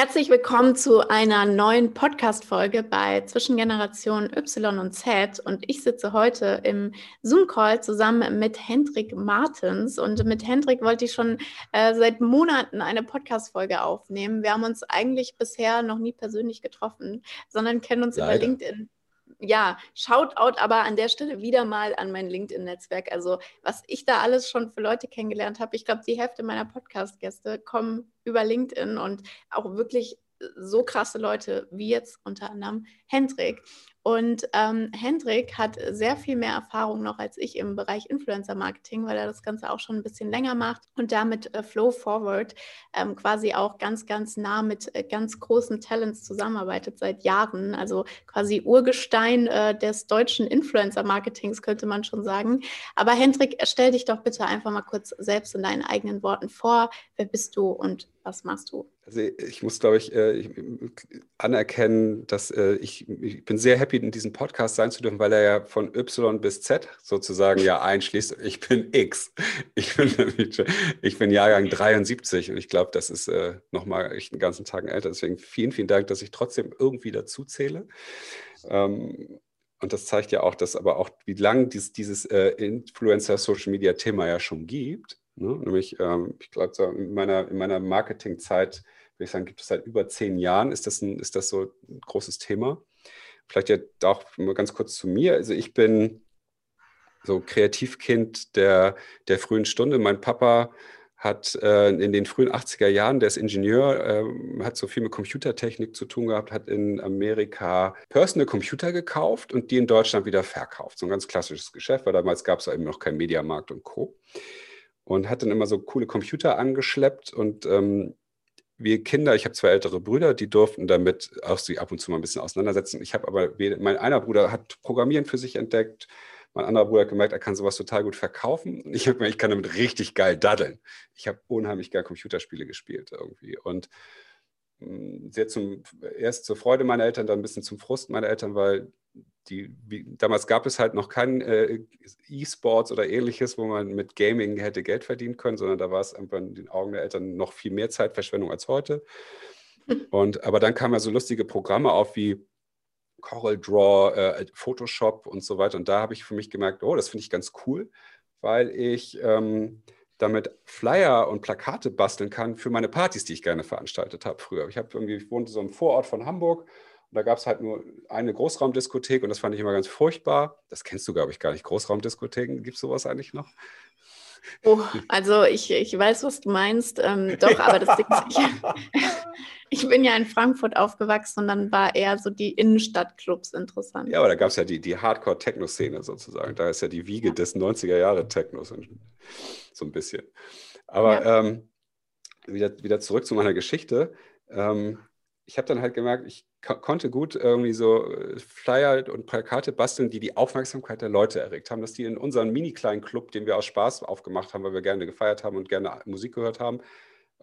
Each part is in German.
Herzlich willkommen zu einer neuen Podcast-Folge bei Zwischengeneration Y und Z. Und ich sitze heute im Zoom-Call zusammen mit Hendrik Martens. Und mit Hendrik wollte ich schon äh, seit Monaten eine Podcast-Folge aufnehmen. Wir haben uns eigentlich bisher noch nie persönlich getroffen, sondern kennen uns Leider. über LinkedIn ja, Shoutout aber an der Stelle wieder mal an mein LinkedIn-Netzwerk. Also, was ich da alles schon für Leute kennengelernt habe, ich glaube, die Hälfte meiner Podcast-Gäste kommen über LinkedIn und auch wirklich so krasse Leute wie jetzt unter anderem Hendrik. Und ähm, Hendrik hat sehr viel mehr Erfahrung noch als ich im Bereich Influencer Marketing, weil er das Ganze auch schon ein bisschen länger macht und damit äh, Flow Forward ähm, quasi auch ganz, ganz nah mit äh, ganz großen Talents zusammenarbeitet seit Jahren. Also quasi Urgestein äh, des deutschen Influencer Marketings, könnte man schon sagen. Aber Hendrik, stell dich doch bitte einfach mal kurz selbst in deinen eigenen Worten vor. Wer bist du und was machst du? Also ich muss, glaube ich, äh, anerkennen, dass äh, ich, ich bin sehr happy, in diesem Podcast sein zu dürfen, weil er ja von Y bis Z sozusagen ja einschließt. Ich bin X. Ich bin, ich bin Jahrgang 73 und ich glaube, das ist äh, nochmal echt einen ganzen Tag älter. Deswegen vielen, vielen Dank, dass ich trotzdem irgendwie dazu zähle. Ähm, und das zeigt ja auch, dass aber auch, wie lange dies, dieses Influencer-Social-Media-Thema ja schon gibt. Ne? Nämlich, ähm, ich glaube, so in meiner, in meiner Marketingzeit, würde ich sagen, gibt es seit über zehn Jahren, ist das, ein, ist das so ein großes Thema. Vielleicht ja auch mal ganz kurz zu mir. Also ich bin so Kreativkind der, der frühen Stunde. Mein Papa hat äh, in den frühen 80er Jahren, der ist Ingenieur, äh, hat so viel mit Computertechnik zu tun gehabt, hat in Amerika Personal Computer gekauft und die in Deutschland wieder verkauft. So ein ganz klassisches Geschäft, weil damals gab es eben noch keinen Mediamarkt und Co und hat dann immer so coole Computer angeschleppt und ähm, wir Kinder, ich habe zwei ältere Brüder, die durften damit auch sich ab und zu mal ein bisschen auseinandersetzen. Ich habe aber, mein einer Bruder hat Programmieren für sich entdeckt, mein anderer Bruder hat gemerkt, er kann sowas total gut verkaufen. Ich habe gemerkt, ich kann damit richtig geil daddeln. Ich habe unheimlich geil Computerspiele gespielt irgendwie. Und hm, sehr zum, erst zur Freude meiner Eltern, dann ein bisschen zum Frust meiner Eltern, weil die, wie, damals gab es halt noch kein äh, E-Sports oder ähnliches, wo man mit Gaming hätte Geld verdienen können, sondern da war es einfach in den Augen der Eltern noch viel mehr Zeitverschwendung als heute. Und, aber dann kamen ja so lustige Programme auf wie Coral Draw, äh, Photoshop und so weiter. Und da habe ich für mich gemerkt, oh, das finde ich ganz cool, weil ich ähm, damit Flyer und Plakate basteln kann für meine Partys, die ich gerne veranstaltet habe früher. Ich habe irgendwie, ich wohnte so im Vorort von Hamburg und da gab es halt nur eine Großraumdiskothek und das fand ich immer ganz furchtbar. Das kennst du, glaube ich, gar nicht. Großraumdiskotheken, gibt es sowas eigentlich noch? Oh, also ich, ich weiß, was du meinst. Ähm, doch, aber das Ding ist, ich, ich, bin ja in Frankfurt aufgewachsen und dann war eher so die Innenstadtclubs interessant. Ja, aber da gab es ja die, die Hardcore-Techno-Szene sozusagen. Da ist ja die Wiege ja. des 90er-Jahre-Technos so ein bisschen. Aber ja. ähm, wieder, wieder zurück zu meiner Geschichte. Ähm, ich habe dann halt gemerkt, ich konnte gut irgendwie so äh, Flyer und Plakate basteln, die die Aufmerksamkeit der Leute erregt haben, dass die in unseren mini kleinen Club, den wir aus Spaß aufgemacht haben, weil wir gerne gefeiert haben und gerne Musik gehört haben,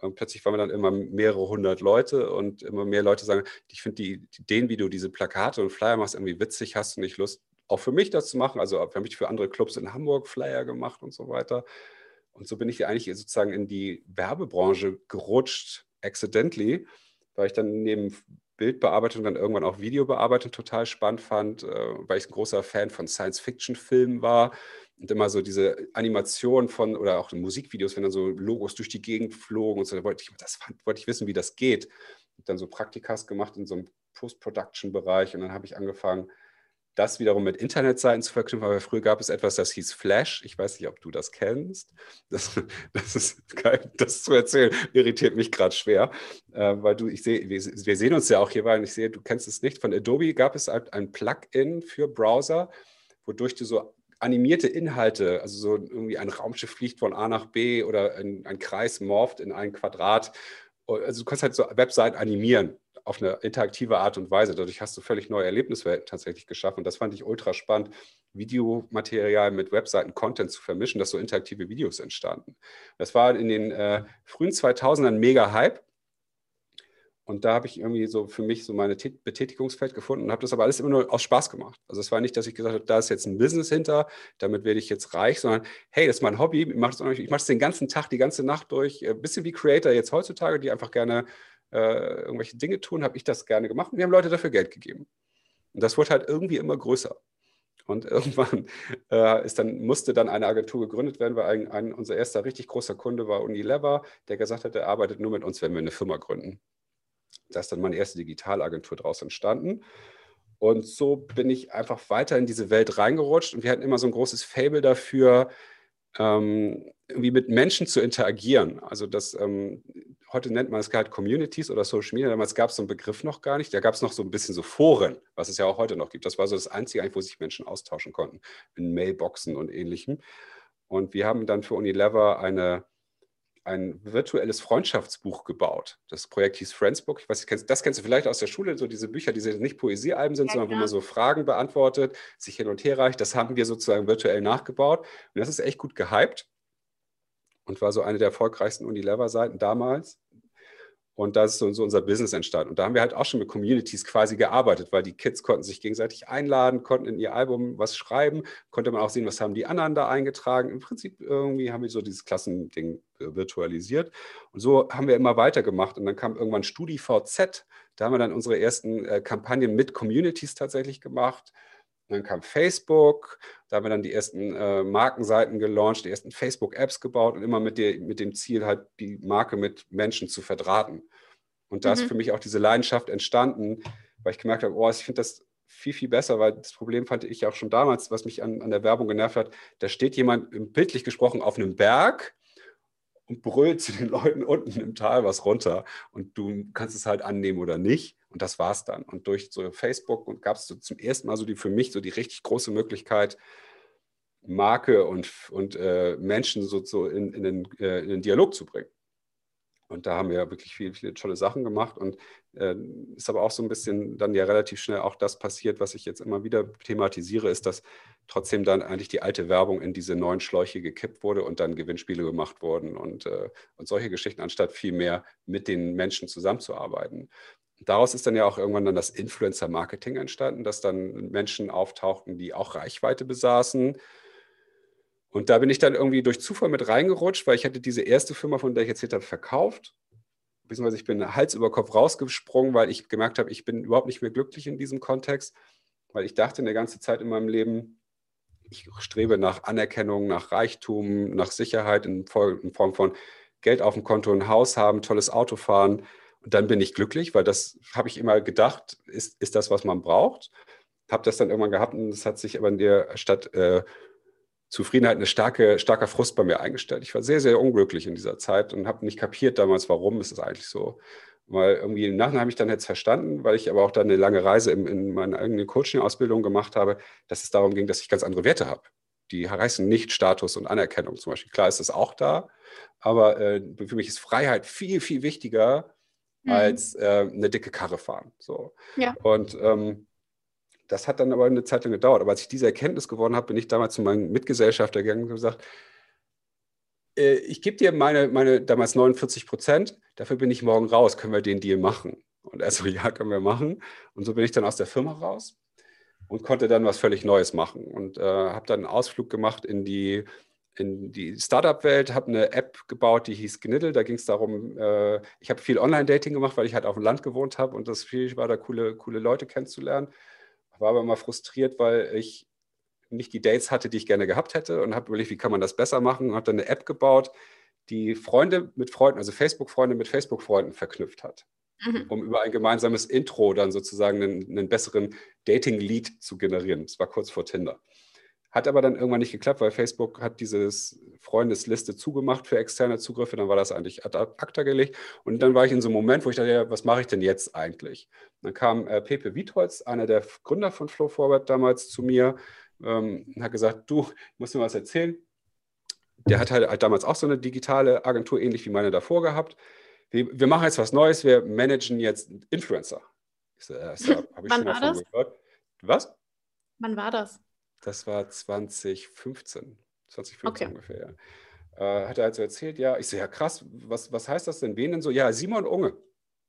und plötzlich waren wir dann immer mehrere hundert Leute und immer mehr Leute sagen, ich finde die, Ideen, wie du diese Plakate und Flyer machst, irgendwie witzig, hast du nicht Lust, auch für mich das zu machen? Also wir haben mich für andere Clubs in Hamburg Flyer gemacht und so weiter. Und so bin ich eigentlich sozusagen in die Werbebranche gerutscht, accidentally weil ich dann neben Bildbearbeitung dann irgendwann auch Videobearbeitung total spannend fand, äh, weil ich ein großer Fan von Science-Fiction-Filmen war und immer so diese Animation von oder auch Musikvideos, wenn dann so Logos durch die Gegend flogen und so, da wollte ich, das fand, wollte ich wissen, wie das geht. Und dann so Praktikas gemacht in so einem Post-Production-Bereich und dann habe ich angefangen, das wiederum mit Internetseiten zu verknüpfen, weil früher gab es etwas, das hieß Flash. Ich weiß nicht, ob du das kennst. Das, das ist geil, das zu erzählen, irritiert mich gerade schwer, äh, weil du, ich sehe, wir, wir, sehen uns ja auch hier, weil ich sehe, du kennst es nicht. Von Adobe gab es halt ein Plugin für Browser, wodurch du so animierte Inhalte, also so irgendwie ein Raumschiff fliegt von A nach B oder ein, ein Kreis morpht in ein Quadrat. Also du kannst halt so Webseiten animieren auf eine interaktive Art und Weise. Dadurch hast du völlig neue Erlebniswelten tatsächlich geschaffen. Das fand ich ultra spannend, Videomaterial mit Webseiten-Content zu vermischen, dass so interaktive Videos entstanden. Das war in den äh, frühen 2000ern mega Hype. Und da habe ich irgendwie so für mich so meine Betätigungsfeld gefunden und habe das aber alles immer nur aus Spaß gemacht. Also es war nicht, dass ich gesagt habe, da ist jetzt ein Business hinter, damit werde ich jetzt reich, sondern hey, das ist mein Hobby, ich mache das, ich mache das den ganzen Tag, die ganze Nacht durch. Ein äh, bisschen wie Creator jetzt heutzutage, die einfach gerne äh, irgendwelche Dinge tun, habe ich das gerne gemacht und wir haben Leute dafür Geld gegeben. Und das wurde halt irgendwie immer größer. Und irgendwann äh, ist dann, musste dann eine Agentur gegründet werden, weil ein, ein, unser erster richtig großer Kunde war Unilever, der gesagt hat, er arbeitet nur mit uns, wenn wir eine Firma gründen. Da ist dann meine erste Digitalagentur daraus entstanden. Und so bin ich einfach weiter in diese Welt reingerutscht und wir hatten immer so ein großes Fable dafür, ähm, irgendwie mit Menschen zu interagieren. Also das, ähm, heute nennt man es halt Communities oder Social Media. Damals gab es so einen Begriff noch gar nicht. Da gab es noch so ein bisschen so Foren, was es ja auch heute noch gibt. Das war so das Einzige, wo sich Menschen austauschen konnten, in Mailboxen und ähnlichem. Und wir haben dann für Unilever eine ein virtuelles Freundschaftsbuch gebaut. Das Projekt hieß Friendsbook. Ich weiß, das kennst du vielleicht aus der Schule, so diese Bücher, die nicht Poesiealben sind, ja, sondern wo man so Fragen beantwortet, sich hin und her reicht. Das haben wir sozusagen virtuell nachgebaut. Und das ist echt gut gehypt und war so eine der erfolgreichsten Unilever-Seiten damals. Und da ist so, unser Business entstanden. Und da haben wir halt auch schon mit Communities quasi gearbeitet, weil die Kids konnten sich gegenseitig einladen, konnten in ihr Album was schreiben, konnte man auch sehen, was haben die anderen da eingetragen. Im Prinzip irgendwie haben wir so dieses Klassending äh, virtualisiert. Und so haben wir immer weitergemacht. Und dann kam irgendwann StudiVZ. Da haben wir dann unsere ersten äh, Kampagnen mit Communities tatsächlich gemacht. Dann kam Facebook, da haben wir dann die ersten äh, Markenseiten gelauncht, die ersten Facebook-Apps gebaut und immer mit, der, mit dem Ziel, halt die Marke mit Menschen zu verdrahten. Und da mhm. ist für mich auch diese Leidenschaft entstanden, weil ich gemerkt habe, oh, ich finde das viel, viel besser, weil das Problem fand ich auch schon damals, was mich an, an der Werbung genervt hat, da steht jemand, bildlich gesprochen, auf einem Berg und brüllt zu den Leuten unten im Tal was runter und du kannst es halt annehmen oder nicht und das war's dann. Und durch so Facebook gab es so zum ersten Mal so die für mich so die richtig große Möglichkeit, Marke und, und äh, Menschen so, so in, in, den, äh, in den Dialog zu bringen. Und da haben wir wirklich viele, viele tolle Sachen gemacht und äh, ist aber auch so ein bisschen dann ja relativ schnell auch das passiert, was ich jetzt immer wieder thematisiere, ist, dass trotzdem dann eigentlich die alte Werbung in diese neuen Schläuche gekippt wurde und dann Gewinnspiele gemacht wurden und, äh, und solche Geschichten, anstatt viel mehr mit den Menschen zusammenzuarbeiten. Daraus ist dann ja auch irgendwann dann das Influencer-Marketing entstanden, dass dann Menschen auftauchten, die auch Reichweite besaßen, und da bin ich dann irgendwie durch Zufall mit reingerutscht, weil ich hatte diese erste Firma, von der ich erzählt habe, verkauft. Beziehungsweise ich bin Hals über Kopf rausgesprungen, weil ich gemerkt habe, ich bin überhaupt nicht mehr glücklich in diesem Kontext, weil ich dachte eine ganze Zeit in meinem Leben, ich strebe nach Anerkennung, nach Reichtum, nach Sicherheit in Form von Geld auf dem Konto, ein Haus haben, tolles Auto fahren. Und dann bin ich glücklich, weil das habe ich immer gedacht, ist, ist das, was man braucht. Habe das dann irgendwann gehabt und das hat sich aber in der Stadt äh, Zufriedenheit, eine starke, starker Frust bei mir eingestellt. Ich war sehr, sehr unglücklich in dieser Zeit und habe nicht kapiert damals, warum ist es eigentlich so. Weil irgendwie im Nachhinein habe ich dann jetzt verstanden, weil ich aber auch dann eine lange Reise in, in meiner eigenen Coaching-Ausbildung gemacht habe, dass es darum ging, dass ich ganz andere Werte habe. Die heißen nicht Status und Anerkennung zum Beispiel. Klar ist es auch da, aber äh, für mich ist Freiheit viel, viel wichtiger mhm. als äh, eine dicke Karre fahren. So. Ja. Und ähm, das hat dann aber eine Zeit lang gedauert. Aber als ich diese Erkenntnis gewonnen habe, bin ich damals zu meinem Mitgesellschafter gegangen und gesagt, äh, ich gebe dir meine, meine damals 49 Prozent, dafür bin ich morgen raus, können wir den Deal machen? Und er so, ja, können wir machen. Und so bin ich dann aus der Firma raus und konnte dann was völlig Neues machen. Und äh, habe dann einen Ausflug gemacht in die, in die Startup-Welt, habe eine App gebaut, die hieß Gniddle. Da ging es darum, äh, ich habe viel Online-Dating gemacht, weil ich halt auf dem Land gewohnt habe und das schwierig war, da coole, coole Leute kennenzulernen war aber immer frustriert, weil ich nicht die Dates hatte, die ich gerne gehabt hätte und habe überlegt, wie kann man das besser machen und habe dann eine App gebaut, die Freunde mit Freunden, also Facebook-Freunde mit Facebook-Freunden verknüpft hat, mhm. um über ein gemeinsames Intro dann sozusagen einen, einen besseren Dating-Lead zu generieren. Das war kurz vor Tinder. Hat aber dann irgendwann nicht geklappt, weil Facebook hat dieses Freundesliste zugemacht für externe Zugriffe. Dann war das eigentlich ad acta gelegt. Und dann war ich in so einem Moment, wo ich dachte, ja, was mache ich denn jetzt eigentlich? dann kam äh, Pepe Wietholz, einer der Gründer von Flow Forward damals zu mir ähm, und hat gesagt, du, ich muss dir was erzählen. Der hat halt, halt damals auch so eine digitale Agentur, ähnlich wie meine davor gehabt. Wir, wir machen jetzt was Neues, wir managen jetzt Influencer. Ich so, äh, das ich schon mal von gehört. Was? Wann war das? Das war 2015, 2015 okay. ungefähr, ja. Äh, hat er also erzählt, ja, ich so, ja krass, was, was heißt das denn? Wen denn so? Ja, Simon Unge.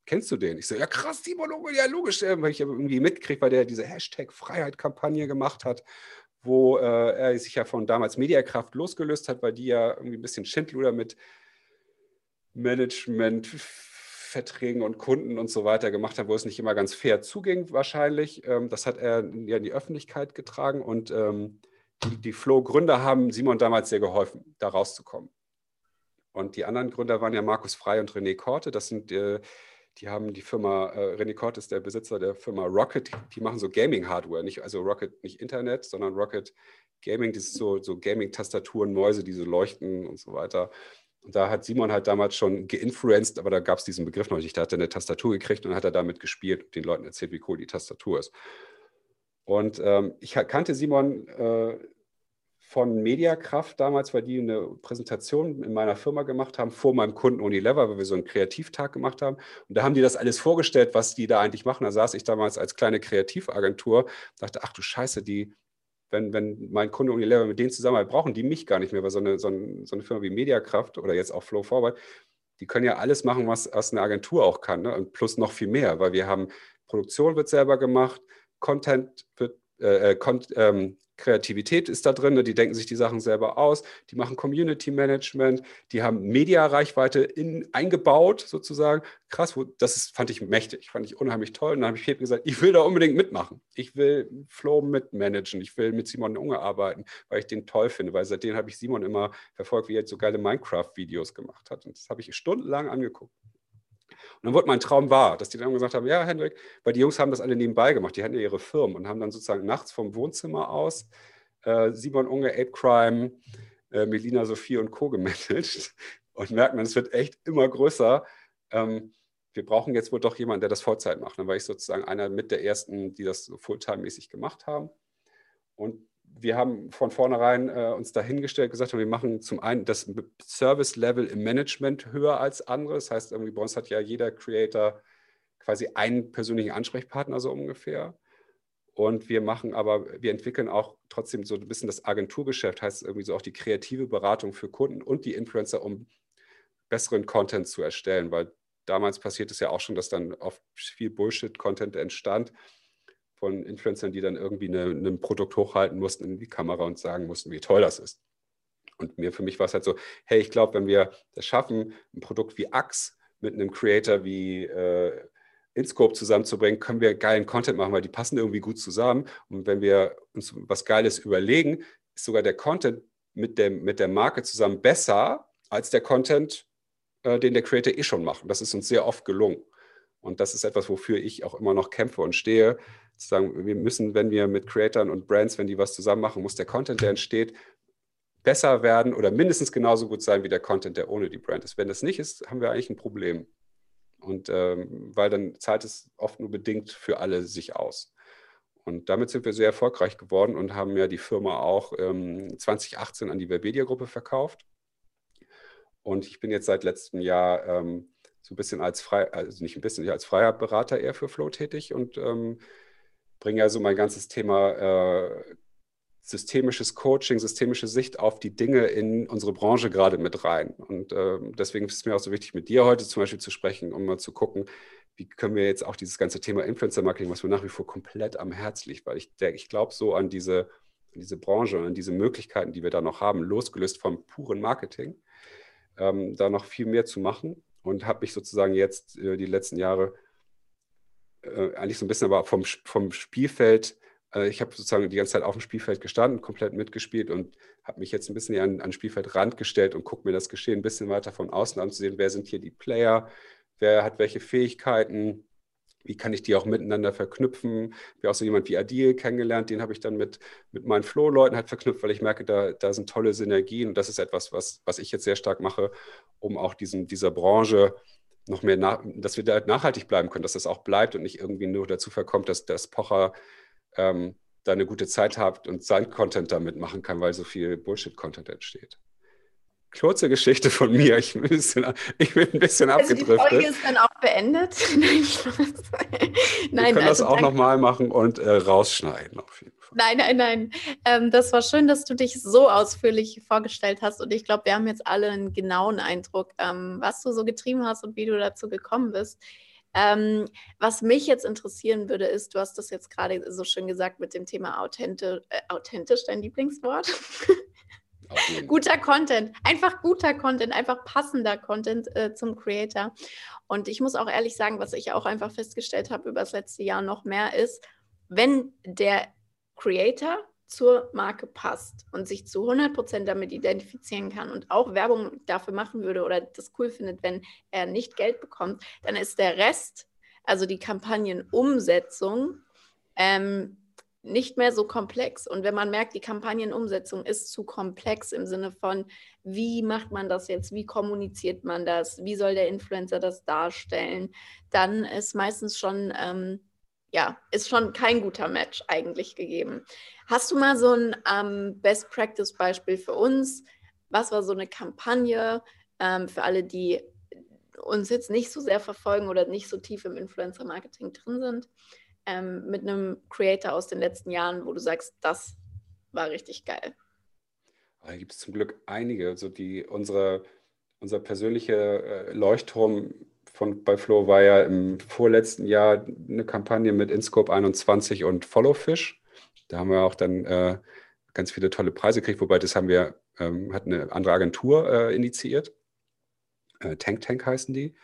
kennst du den? Ich so, ja krass, Simon Unge, ja logisch, weil ich irgendwie mitgekriegt, weil der diese Hashtag-Freiheit-Kampagne gemacht hat, wo äh, er sich ja von damals Mediakraft losgelöst hat, weil die ja irgendwie ein bisschen Schindluder mit Managementverträgen und Kunden und so weiter gemacht haben, wo es nicht immer ganz fair zuging wahrscheinlich. Ähm, das hat er ja in die Öffentlichkeit getragen und ähm, die, die Flow-Gründer haben Simon damals sehr geholfen, da rauszukommen. Und die anderen Gründer waren ja Markus Frei und René Korte. Das sind, äh, die haben die Firma, äh, René Korte ist der Besitzer der Firma Rocket. Die machen so Gaming-Hardware, nicht also Rocket, nicht Internet, sondern Rocket Gaming. Das ist so, so Gaming-Tastaturen, Mäuse, die so leuchten und so weiter. Da hat Simon halt damals schon geinfluenced, aber da gab es diesen Begriff noch nicht. Da hat er eine Tastatur gekriegt und hat er damit gespielt und den Leuten erzählt, wie cool die Tastatur ist. Und ähm, ich kannte Simon äh, von Mediakraft damals, weil die eine Präsentation in meiner Firma gemacht haben, vor meinem Kunden Unilever, weil wir so einen Kreativtag gemacht haben. Und da haben die das alles vorgestellt, was die da eigentlich machen. Da saß ich damals als kleine Kreativagentur, dachte, ach du Scheiße, die, wenn, wenn mein Kunde Unilever mit denen zusammenarbeitet, brauchen die mich gar nicht mehr, weil so eine, so eine, so eine Firma wie Mediakraft oder jetzt auch Flow Forward, die können ja alles machen, was, was eine Agentur auch kann. Ne? Und plus noch viel mehr, weil wir haben, Produktion wird selber gemacht, Content wird, äh, äh ähm, Kreativität ist da drin, ne? die denken sich die Sachen selber aus, die machen Community Management, die haben Media-Reichweite eingebaut sozusagen. Krass, wo, das ist, fand ich mächtig, fand ich unheimlich toll. Und dann habe ich Pepe gesagt, ich will da unbedingt mitmachen. Ich will Flow mitmanagen, ich will mit Simon Unge arbeiten, weil ich den toll finde, weil seitdem habe ich Simon immer verfolgt, wie er jetzt so geile Minecraft-Videos gemacht hat. Und das habe ich stundenlang angeguckt. Und dann wurde mein Traum wahr, dass die dann gesagt haben, ja, Hendrik, weil die Jungs haben das alle nebenbei gemacht, die hatten ja ihre Firmen und haben dann sozusagen nachts vom Wohnzimmer aus äh, Simon Unge, Ape Crime, äh, Melina Sophie und Co. gemanagt und merken dann, es wird echt immer größer. Ähm, wir brauchen jetzt wohl doch jemanden, der das Vollzeit macht. Dann war ich sozusagen einer mit der ersten, die das so Fulltime-mäßig gemacht haben. Und wir haben von vornherein äh, uns dahingestellt, gesagt, wir machen zum einen das Service-Level im Management höher als andere. Das heißt, irgendwie bei uns hat ja jeder Creator quasi einen persönlichen Ansprechpartner so ungefähr. Und wir machen aber, wir entwickeln auch trotzdem so ein bisschen das Agenturgeschäft, heißt irgendwie so auch die kreative Beratung für Kunden und die Influencer, um besseren Content zu erstellen, weil damals passiert es ja auch schon, dass dann oft viel Bullshit-Content entstand von Influencern, die dann irgendwie ein Produkt hochhalten mussten in die Kamera und sagen mussten, wie toll das ist. Und mir für mich war es halt so, hey, ich glaube, wenn wir das schaffen, ein Produkt wie Axe mit einem Creator wie äh, InScope zusammenzubringen, können wir geilen Content machen, weil die passen irgendwie gut zusammen. Und wenn wir uns was Geiles überlegen, ist sogar der Content mit, dem, mit der Marke zusammen besser als der Content, äh, den der Creator eh schon macht. Und das ist uns sehr oft gelungen. Und das ist etwas, wofür ich auch immer noch kämpfe und stehe, zu sagen, wir müssen, wenn wir mit Creatern und Brands, wenn die was zusammen machen, muss der Content, der entsteht, besser werden oder mindestens genauso gut sein wie der Content, der ohne die Brand ist. Wenn das nicht ist, haben wir eigentlich ein Problem. Und ähm, weil dann zahlt es oft nur bedingt für alle sich aus. Und damit sind wir sehr erfolgreich geworden und haben ja die Firma auch ähm, 2018 an die Verbedia-Gruppe verkauft. Und ich bin jetzt seit letztem Jahr ähm, so ein bisschen als frei, also nicht ein bisschen, als freier Berater eher für Flow tätig und ähm, bringe ja so mein ganzes Thema äh, systemisches Coaching, systemische Sicht auf die Dinge in unsere Branche gerade mit rein. Und äh, deswegen ist es mir auch so wichtig, mit dir heute zum Beispiel zu sprechen, um mal zu gucken, wie können wir jetzt auch dieses ganze Thema Influencer-Marketing, was mir nach wie vor komplett am Herz liegt, weil ich, ich glaube so an diese, an diese Branche und an diese Möglichkeiten, die wir da noch haben, losgelöst vom puren Marketing, ähm, da noch viel mehr zu machen und habe mich sozusagen jetzt äh, die letzten Jahre äh, eigentlich so ein bisschen aber vom, vom Spielfeld, äh, ich habe sozusagen die ganze Zeit auf dem Spielfeld gestanden, komplett mitgespielt und habe mich jetzt ein bisschen an, an Spielfeldrand gestellt und gucke mir das Geschehen ein bisschen weiter von außen an, zu sehen, wer sind hier die Player, wer hat welche Fähigkeiten, wie kann ich die auch miteinander verknüpfen? Ich habe auch so jemand wie Adil kennengelernt, den habe ich dann mit, mit meinen Flow-Leuten halt verknüpft, weil ich merke, da, da sind tolle Synergien und das ist etwas, was, was ich jetzt sehr stark mache, um auch diesen, dieser Branche noch mehr, nach, dass wir da halt nachhaltig bleiben können, dass das auch bleibt und nicht irgendwie nur dazu verkommt, dass, dass Pocher ähm, da eine gute Zeit hat und sein Content damit machen kann, weil so viel Bullshit-Content entsteht. Kurze Geschichte von mir. Ich bin ein bisschen, ich bin ein bisschen also abgedriftet. Die Folge ist dann auch beendet. Nein, Nein, Wir können also das auch nochmal machen und äh, rausschneiden auf jeden Fall. Nein, nein, nein. Ähm, das war schön, dass du dich so ausführlich vorgestellt hast. Und ich glaube, wir haben jetzt alle einen genauen Eindruck, ähm, was du so getrieben hast und wie du dazu gekommen bist. Ähm, was mich jetzt interessieren würde, ist, du hast das jetzt gerade so schön gesagt mit dem Thema authentisch, äh, authentisch dein Lieblingswort. guter Content, einfach guter Content, einfach passender Content äh, zum Creator. Und ich muss auch ehrlich sagen, was ich auch einfach festgestellt habe über das letzte Jahr noch mehr ist, wenn der Creator zur Marke passt und sich zu 100% damit identifizieren kann und auch Werbung dafür machen würde oder das cool findet, wenn er nicht Geld bekommt, dann ist der Rest, also die Kampagnenumsetzung, ähm, nicht mehr so komplex. Und wenn man merkt, die Kampagnenumsetzung ist zu komplex im Sinne von, wie macht man das jetzt, wie kommuniziert man das, wie soll der Influencer das darstellen, dann ist meistens schon ähm, ja, ist schon kein guter Match eigentlich gegeben. Hast du mal so ein ähm, Best Practice Beispiel für uns? Was war so eine Kampagne ähm, für alle, die uns jetzt nicht so sehr verfolgen oder nicht so tief im Influencer Marketing drin sind, ähm, mit einem Creator aus den letzten Jahren, wo du sagst, das war richtig geil? Da gibt es zum Glück einige, also die unsere, unser persönlicher äh, Leuchtturm von, bei Flo war ja im vorletzten Jahr eine Kampagne mit InScope 21 und Followfish. Da haben wir auch dann äh, ganz viele tolle Preise gekriegt, wobei das haben wir, ähm, hat eine andere Agentur äh, initiiert. Äh, Tank Tank heißen die.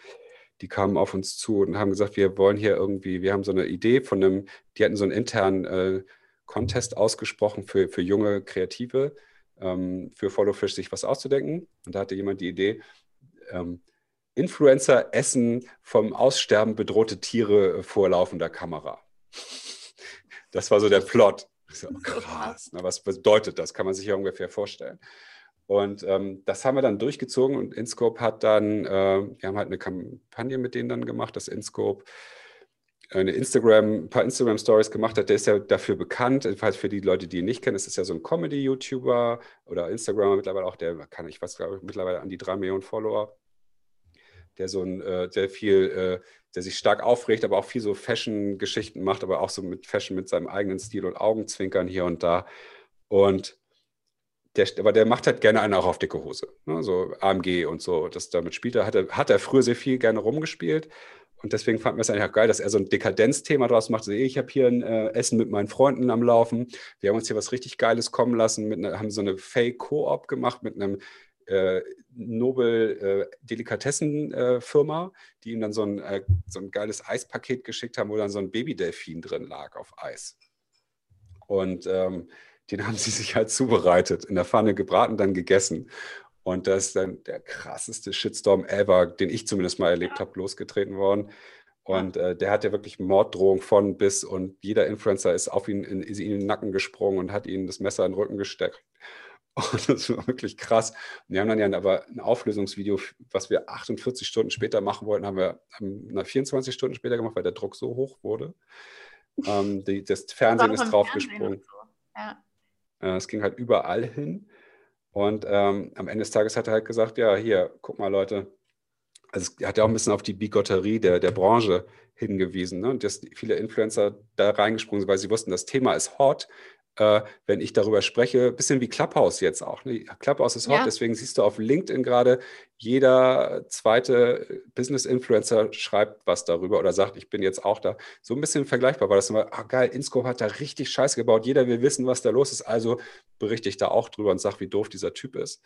Die kamen auf uns zu und haben gesagt, wir wollen hier irgendwie, wir haben so eine Idee von einem, die hatten so einen internen äh, Contest ausgesprochen für, für junge Kreative, ähm, für Followfish sich was auszudenken. Und da hatte jemand die Idee, ähm, Influencer essen vom Aussterben bedrohte Tiere vor laufender Kamera. Das war so der Plot. So, krass, na, was bedeutet das? Kann man sich ja ungefähr vorstellen. Und ähm, das haben wir dann durchgezogen und InScope hat dann, äh, wir haben halt eine Kampagne mit denen dann gemacht, dass InScope eine Instagram, ein paar Instagram-Stories gemacht hat. Der ist ja dafür bekannt, jedenfalls für die Leute, die ihn nicht kennen, ist es ja so ein Comedy-YouTuber oder Instagramer mittlerweile auch, der kann, ich weiß, glaube ich, mittlerweile an die drei Millionen Follower der so ein, äh, der viel, äh, der sich stark aufregt, aber auch viel so Fashion-Geschichten macht, aber auch so mit Fashion mit seinem eigenen Stil und Augenzwinkern hier und da. Und der, aber der macht halt gerne einen auch auf dicke Hose. Ne? So AMG und so. Das damit spielt er, hat er, hat er früher sehr viel gerne rumgespielt. Und deswegen fanden wir es eigentlich auch geil, dass er so ein Dekadenzthema draus macht. So, ich habe hier ein äh, Essen mit meinen Freunden am Laufen. Wir haben uns hier was richtig Geiles kommen lassen, ne, haben so eine Fake-Koop gemacht mit einem äh, Nobel-Delikatessen-Firma, äh, die ihm dann so ein, äh, so ein geiles Eispaket geschickt haben, wo dann so ein Babydelfin drin lag auf Eis. Und ähm, den haben sie sich halt zubereitet, in der Pfanne gebraten, dann gegessen. Und das ist dann der krasseste Shitstorm ever, den ich zumindest mal erlebt habe, losgetreten worden. Und äh, der hat ja wirklich Morddrohung von bis und jeder Influencer ist auf ihn in, in, den Nacken gesprungen und hat ihm das Messer in den Rücken gesteckt. Und das war wirklich krass. Und wir haben dann ja aber ein Auflösungsvideo, was wir 48 Stunden später machen wollten, haben wir haben 24 Stunden später gemacht, weil der Druck so hoch wurde. Ähm, die, das Fernsehen ist draufgesprungen. So. Ja. Äh, es ging halt überall hin. Und ähm, am Ende des Tages hat er halt gesagt, ja, hier, guck mal, Leute. Also er hat ja auch ein bisschen auf die Bigotterie der, der Branche hingewiesen. Ne? Und dass viele Influencer da reingesprungen sind, weil sie wussten, das Thema ist hot äh, wenn ich darüber spreche, bisschen wie Clubhouse jetzt auch. Ne? Clubhouse ist hot, ja. deswegen siehst du auf LinkedIn gerade, jeder zweite Business-Influencer schreibt was darüber oder sagt, ich bin jetzt auch da. So ein bisschen vergleichbar war das immer, ah geil, Inscope hat da richtig Scheiße gebaut, jeder will wissen, was da los ist, also berichte ich da auch drüber und sage, wie doof dieser Typ ist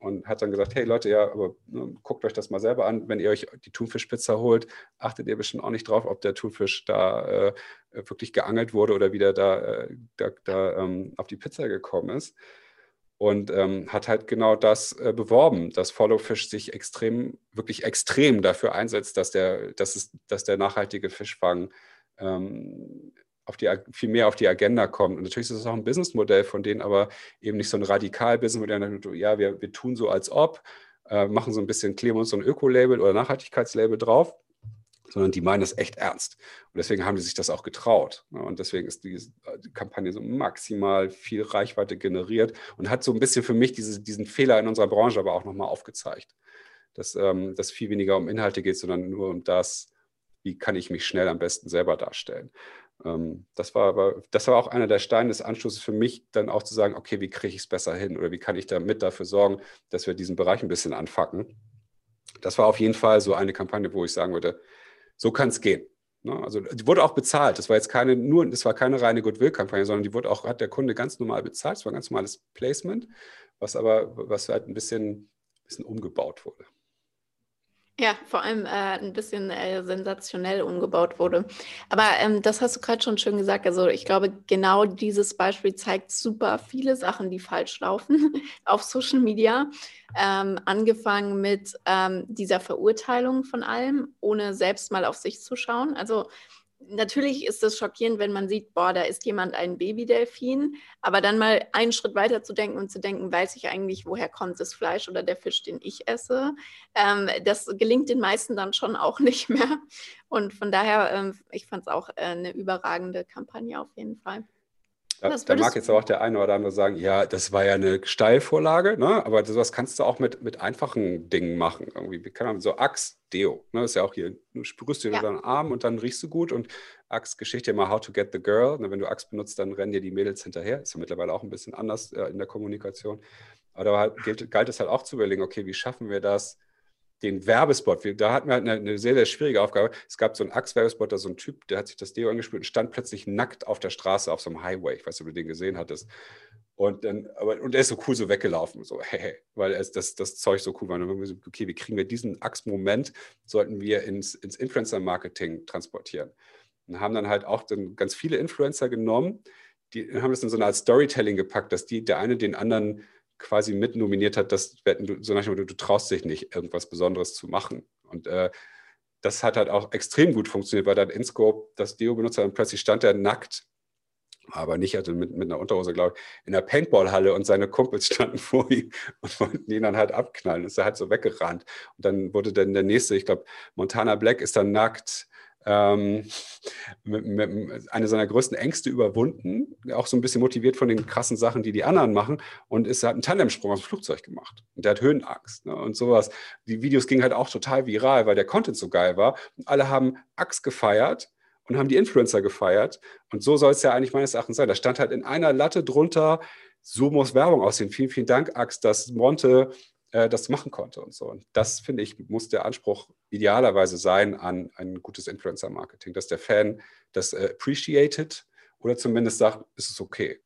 und hat dann gesagt, hey Leute, ja, aber ne, guckt euch das mal selber an. Wenn ihr euch die Thunfischpizza holt, achtet ihr bestimmt auch nicht drauf, ob der Thunfisch da äh, wirklich geangelt wurde oder wieder da, äh, da, da ähm, auf die Pizza gekommen ist. Und ähm, hat halt genau das äh, beworben, dass Followfish sich extrem, wirklich extrem dafür einsetzt, dass der, dass es, dass der nachhaltige Fischfang ähm, auf die, viel mehr auf die Agenda kommt. Und natürlich ist es auch ein Businessmodell von denen, aber eben nicht so ein radikal Businessmodell. Ja, wir, wir tun so als ob, äh, machen so ein bisschen, kleben uns so ein Öko-Label oder Nachhaltigkeitslabel drauf, sondern die meinen das echt ernst. Und deswegen haben die sich das auch getraut. Und deswegen ist die, die Kampagne so maximal viel Reichweite generiert und hat so ein bisschen für mich diese, diesen Fehler in unserer Branche aber auch nochmal aufgezeigt. Dass ähm, das viel weniger um Inhalte geht, sondern nur um das, wie kann ich mich schnell am besten selber darstellen. Ähm, das, war aber, das war auch einer der Steine des Anschlusses für mich, dann auch zu sagen, okay, wie kriege ich es besser hin oder wie kann ich damit dafür sorgen, dass wir diesen Bereich ein bisschen anfacken. Das war auf jeden Fall so eine Kampagne, wo ich sagen würde, So kann es gehen. Ne? Also die wurde auch bezahlt. Das war jetzt keine nur, das war keine reine Goodwill-Kampagne, sondern die wurde auch, hat der Kunde ganz normal bezahlt. Es war ein ganz normales Placement, was aber, was halt ein bisschen, bisschen umgebaut wurde. Ja, vor allem äh, ein bisschen äh, sensationell umgebaut wurde. Aber ähm, das hast du gerade schon schön gesagt. Also ich glaube, genau dieses Beispiel zeigt super viele Sachen, die falsch laufen auf Social Media. Ähm, angefangen mit ähm, dieser Verurteilung von allem, ohne selbst mal auf sich zu schauen. Also natürlich ist es schockierend, wenn man sieht, boah, da ist jemand ein Babydelfin, aber dann mal einen Schritt weiter zu denken und zu denken, weiß ich eigentlich, woher kommt das Fleisch oder der Fisch, den ich esse? Ähm, das gelingt den meisten dann schon auch nicht mehr. Und von daher, ähm, ich fand es auch äh, eine überragende Kampagne auf jeden Fall. Da, da mag jetzt auch der eine oder andere sagen, ja, das war ja eine Steilvorlage, ne? aber sowas kannst du auch mit, mit einfachen Dingen machen. Irgendwie, wie kann man so Axe, Deo, ne? das ist ja auch hier, du sprühst dir ja. deinen Arm und dann riechst du gut und Axe, Geschichte mal How to Get the Girl. Ne? Wenn du Axe benutzt, dann rennen dir die Mädels hinterher. Ist ja mittlerweile auch ein bisschen anders äh, in der Kommunikation. Aber da halt, gilt, galt es halt auch zu überlegen, okay, wie schaffen wir das, den Werbespot. Da hatten wir halt eine, eine, sehr, sehr schwierige Aufgabe. Es gab so einen Axe-Werbespot, da so ein Typ, der hat sich das Deo angespielt und stand plötzlich nackt auf der Straße auf so einem Highway. Ich weiß nicht, ob du den gesehen hattest. Und dann, aber, und er ist so cool so weggelaufen, so, hey, hey, weil es, das, das Zeug so cool war. Und dann haben wir so, okay, wie kriegen wir diesen Axe-Moment, sollten wir ins, ins Influencer-Marketing transportieren. Und haben dann halt auch dann ganz viele Influencer genommen, die haben das in so eine Art Storytelling gepackt, dass die, der eine den anderen quasi mit nominiert hat, dass du, so nach du traust dich nicht, irgendwas Besonderes zu machen. Und äh, das hat halt auch extrem gut funktioniert, weil dann InScope das Deo benutzt hat und plötzlich stand er nackt, aber nicht also mit, mit einer Unterhose, glaube ich, in der Paintballhalle und seine Kumpels standen vor ihm und wollten ihn dann halt abknallen. Ist er halt so weggerannt. Und dann wurde dann der nächste, ich glaube, Montana Black ist dann nackt ähm, eine seiner größten Ängste überwunden, auch so ein bisschen motiviert von den krassen Sachen, die die anderen machen und ist, hat einen Tandemsprung aus dem Flugzeug gemacht und der hat Höhenangst ne, und sowas. Die Videos gingen halt auch total viral, weil der Content so geil war und alle haben Axt gefeiert und haben die Influencer gefeiert und so soll es ja eigentlich meines Erachtens sein. Da stand halt in einer Latte drunter, so muss Werbung aussehen. Vielen, vielen Dank, Axt, dass Monte äh, das machen konnte und so. Und das, finde ich, muss der Anspruch idealerweise sein an ein gutes Influencer-Marketing, dass der Fan das äh, appreciated oder zumindest sagt, ist es okay.